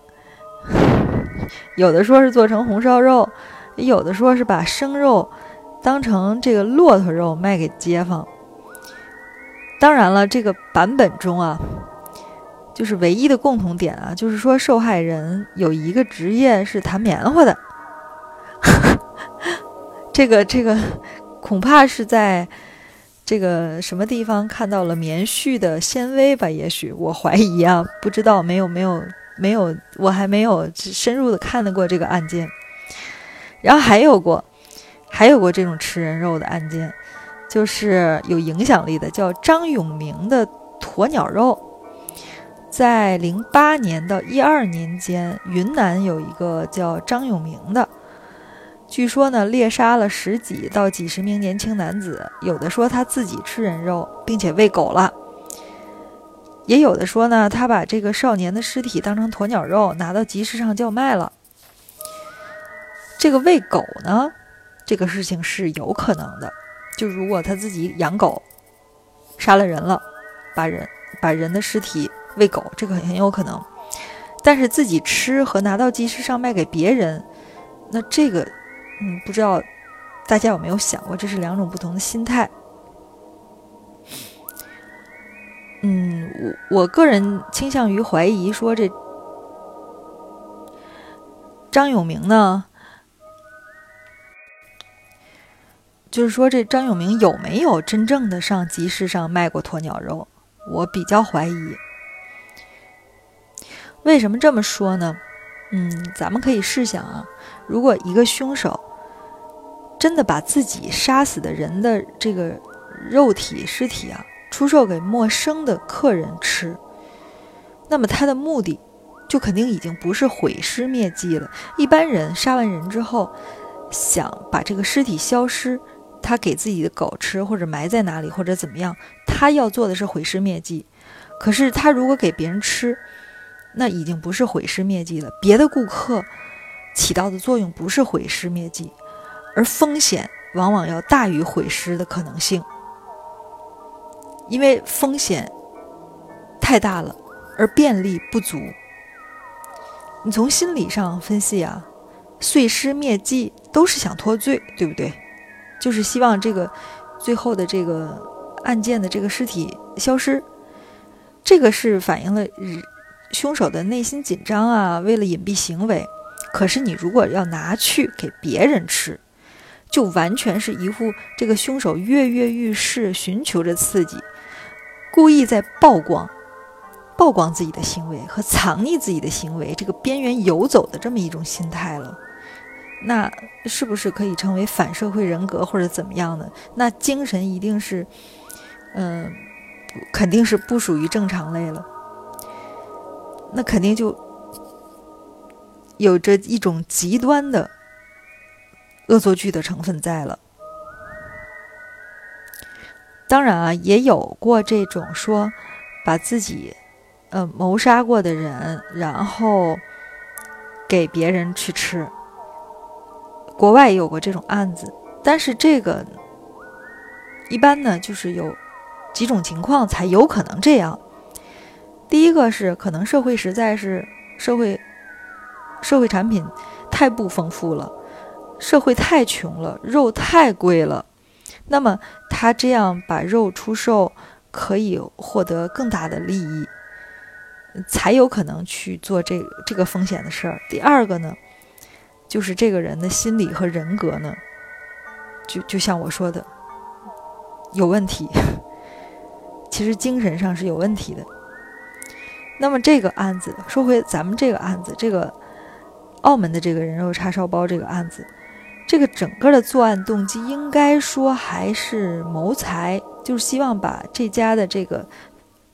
有的说是做成红烧肉，有的说是把生肉当成这个骆驼肉卖给街坊。当然了，这个版本中啊。就是唯一的共同点啊，就是说受害人有一个职业是弹棉花的，这个这个恐怕是在这个什么地方看到了棉絮的纤维吧？也许我怀疑啊，不知道没有没有没有，我还没有深入的看得过这个案件。然后还有过还有过这种吃人肉的案件，就是有影响力的，叫张永明的鸵鸟肉。在零八年到一二年间，云南有一个叫张永明的，据说呢猎杀了十几到几十名年轻男子，有的说他自己吃人肉，并且喂狗了，也有的说呢他把这个少年的尸体当成鸵鸟肉拿到集市上叫卖了。这个喂狗呢，这个事情是有可能的，就如果他自己养狗，杀了人了，把人把人的尸体。喂狗，这个很有可能，但是自己吃和拿到集市上卖给别人，那这个，嗯，不知道大家有没有想过，这是两种不同的心态。嗯，我我个人倾向于怀疑说，这张永明呢，就是说这张永明有没有真正的上集市上卖过鸵鸟肉？我比较怀疑。为什么这么说呢？嗯，咱们可以试想啊，如果一个凶手真的把自己杀死的人的这个肉体尸体啊出售给陌生的客人吃，那么他的目的就肯定已经不是毁尸灭迹了。一般人杀完人之后想把这个尸体消失，他给自己的狗吃，或者埋在哪里，或者怎么样，他要做的是毁尸灭迹。可是他如果给别人吃，那已经不是毁尸灭迹了。别的顾客起到的作用不是毁尸灭迹，而风险往往要大于毁尸的可能性，因为风险太大了，而便利不足。你从心理上分析啊，碎尸灭迹都是想脱罪，对不对？就是希望这个最后的这个案件的这个尸体消失。这个是反映了凶手的内心紧张啊，为了隐蔽行为。可是你如果要拿去给别人吃，就完全是一副这个凶手跃跃欲试，寻求着刺激，故意在曝光、曝光自己的行为和藏匿自己的行为这个边缘游走的这么一种心态了。那是不是可以称为反社会人格或者怎么样的？那精神一定是，嗯，肯定是不属于正常类了。那肯定就有着一种极端的恶作剧的成分在了。当然啊，也有过这种说把自己呃谋杀过的人，然后给别人去吃。国外也有过这种案子，但是这个一般呢，就是有几种情况才有可能这样。第一个是可能社会实在是社会社会产品太不丰富了，社会太穷了，肉太贵了，那么他这样把肉出售可以获得更大的利益，才有可能去做这这个风险的事儿。第二个呢？就是这个人的心理和人格呢，就就像我说的，有问题。其实精神上是有问题的。那么这个案子，说回咱们这个案子，这个澳门的这个人肉叉烧包这个案子，这个整个的作案动机应该说还是谋财，就是希望把这家的这个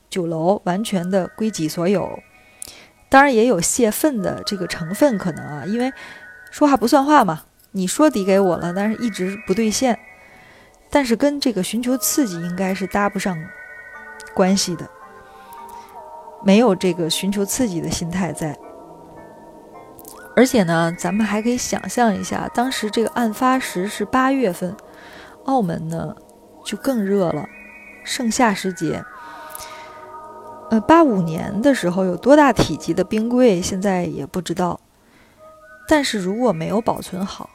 酒楼完全的归己所有。当然也有泄愤的这个成分可能啊，因为。说话不算话嘛？你说抵给我了，但是一直不兑现，但是跟这个寻求刺激应该是搭不上关系的，没有这个寻求刺激的心态在。而且呢，咱们还可以想象一下，当时这个案发时是八月份，澳门呢就更热了，盛夏时节。呃，八五年的时候有多大体积的冰柜，现在也不知道。但是如果没有保存好，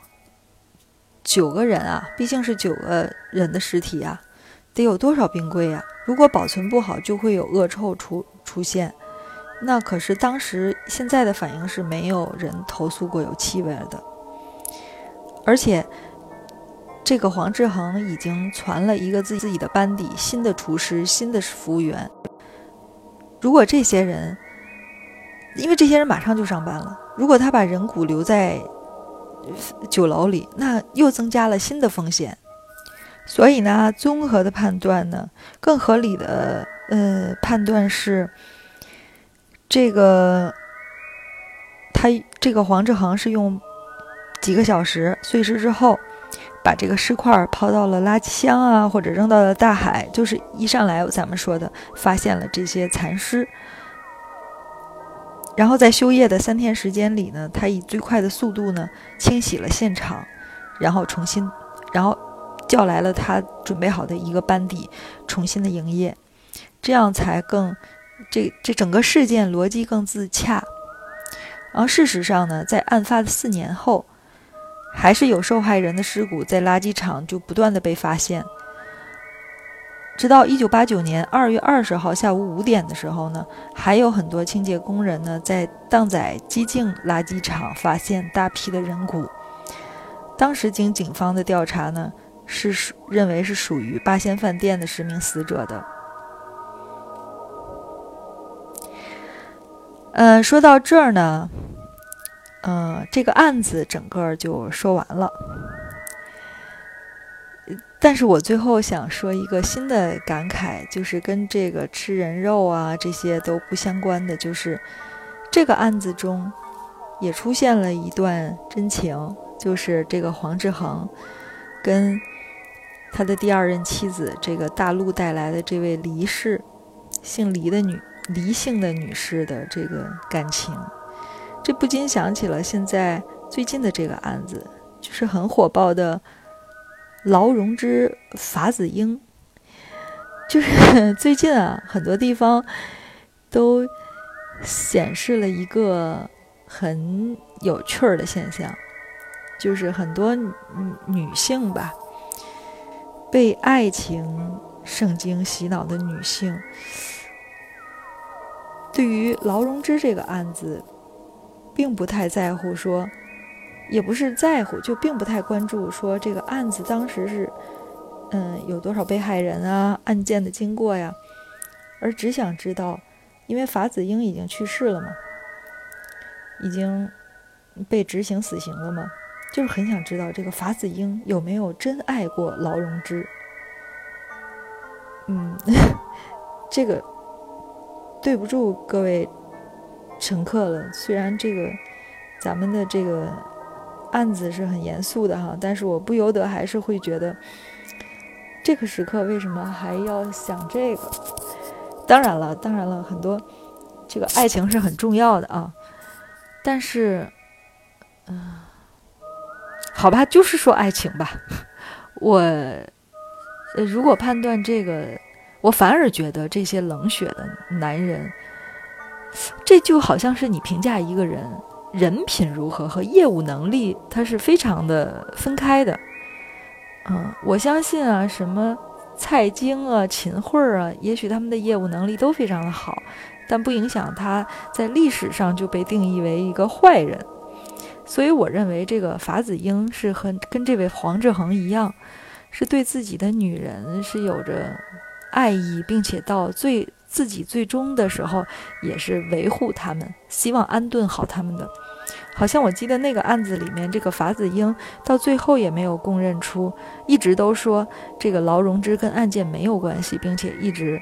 九个人啊，毕竟是九个人的尸体啊，得有多少冰柜啊？如果保存不好，就会有恶臭出出现。那可是当时现在的反应是没有人投诉过有气味的，而且这个黄志恒已经传了一个自自己的班底，新的厨师，新的服务员。如果这些人，因为这些人马上就上班了。如果他把人骨留在酒楼里，那又增加了新的风险。所以呢，综合的判断呢，更合理的呃判断是，这个他这个黄志恒是用几个小时碎尸之后，把这个尸块抛到了垃圾箱啊，或者扔到了大海，就是一上来咱们说的发现了这些残尸。然后在休业的三天时间里呢，他以最快的速度呢清洗了现场，然后重新，然后叫来了他准备好的一个班底，重新的营业，这样才更这这整个事件逻辑更自洽。然后事实上呢，在案发的四年后，还是有受害人的尸骨在垃圾场就不断的被发现。直到一九八九年二月二十号下午五点的时候呢，还有很多清洁工人呢在荡仔基净垃圾场发现大批的人骨。当时经警方的调查呢，是属认为是属于八仙饭店的十名死者的。呃，说到这儿呢，呃，这个案子整个就说完了。但是我最后想说一个新的感慨，就是跟这个吃人肉啊这些都不相关的，就是这个案子中也出现了一段真情，就是这个黄志恒跟他的第二任妻子这个大陆带来的这位黎氏姓黎的女离性的女士的这个感情，这不禁想起了现在最近的这个案子，就是很火爆的。劳荣枝法子英，就是 最近啊，很多地方都显示了一个很有趣儿的现象，就是很多女女性吧，被爱情圣经洗脑的女性，对于劳荣枝这个案子，并不太在乎，说也不是在乎，就并不太关注说这个案子当时是，嗯，有多少被害人啊，案件的经过呀，而只想知道，因为法子英已经去世了嘛，已经被执行死刑了嘛，就是很想知道这个法子英有没有真爱过劳荣枝。嗯，这个对不住各位乘客了。虽然这个咱们的这个案子是很严肃的哈，但是我不由得还是会觉得，这个时刻为什么还要想这个？当然了，当然了，很多这个爱情是很重要的啊，但是，嗯，好吧，就是说爱情吧，我。呃，如果判断这个，我反而觉得这些冷血的男人，这就好像是你评价一个人人品如何和业务能力，它是非常的分开的。嗯，我相信啊，什么蔡京啊、秦桧啊，也许他们的业务能力都非常的好，但不影响他在历史上就被定义为一个坏人。所以我认为这个法子英是和跟这位黄志恒一样。是对自己的女人是有着爱意，并且到最自己最终的时候，也是维护他们，希望安顿好他们的。好像我记得那个案子里面，这个法子英到最后也没有供认出，一直都说这个劳荣枝跟案件没有关系，并且一直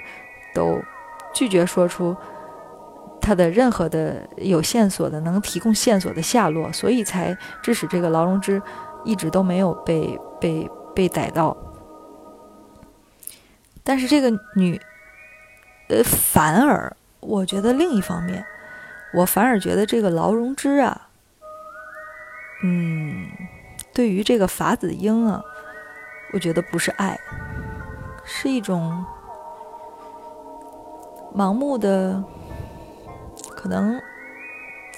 都拒绝说出他的任何的有线索的能提供线索的下落，所以才致使这个劳荣枝一直都没有被被。被逮到，但是这个女，呃，反而我觉得另一方面，我反而觉得这个劳荣枝啊，嗯，对于这个法子英啊，我觉得不是爱，是一种盲目的，可能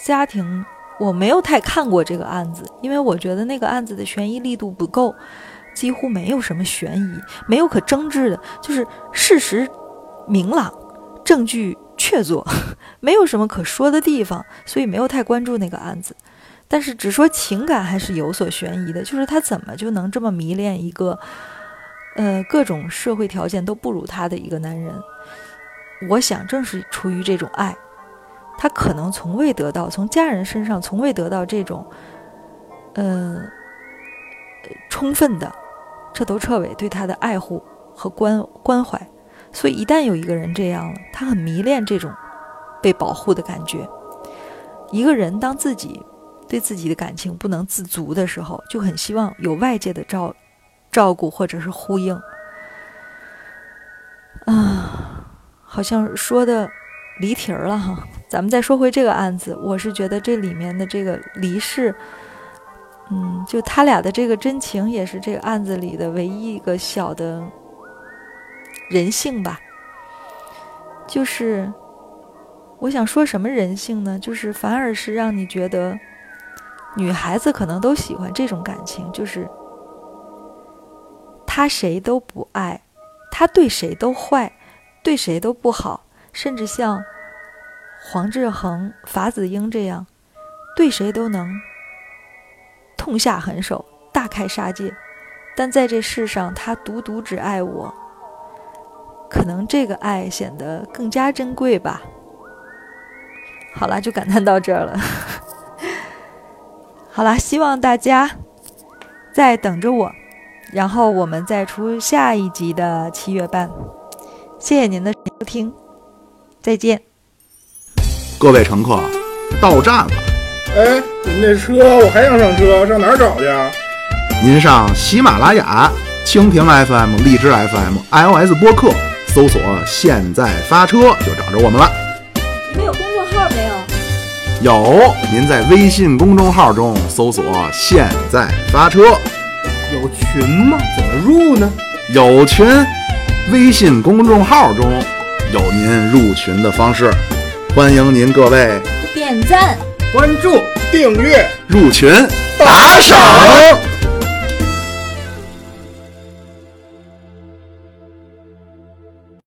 家庭我没有太看过这个案子，因为我觉得那个案子的悬疑力度不够。几乎没有什么悬疑，没有可争执的，就是事实明朗，证据确凿，没有什么可说的地方，所以没有太关注那个案子。但是只说情感还是有所悬疑的，就是他怎么就能这么迷恋一个，呃，各种社会条件都不如他的一个男人？我想正是出于这种爱，他可能从未得到从家人身上从未得到这种，嗯，充分的。彻头彻尾对他的爱护和关关怀，所以一旦有一个人这样了，他很迷恋这种被保护的感觉。一个人当自己对自己的感情不能自足的时候，就很希望有外界的照照顾或者是呼应。啊，好像说的离题儿了哈。咱们再说回这个案子，我是觉得这里面的这个离世。嗯，就他俩的这个真情，也是这个案子里的唯一一个小的人性吧。就是我想说什么人性呢？就是反而是让你觉得，女孩子可能都喜欢这种感情，就是他谁都不爱，他对谁都坏，对谁都不好，甚至像黄志恒、法子英这样，对谁都能。痛下狠手，大开杀戒，但在这世上，他独独只爱我。可能这个爱显得更加珍贵吧。好啦，就感叹到这儿了。好啦，希望大家在等着我，然后我们再出下一集的七月半。谢谢您的收听，再见。各位乘客，到站了。哎，您这车我还想上车，上哪儿找去啊？您上喜马拉雅、蜻蜓 FM、荔枝 FM、iOS 播客搜索“现在发车”就找着我们了。你们有公众号没有？有，您在微信公众号中搜索“现在发车”。有群吗？怎么入呢？有群，微信公众号中有您入群的方式，欢迎您各位点赞。关注、订阅、入群、打赏。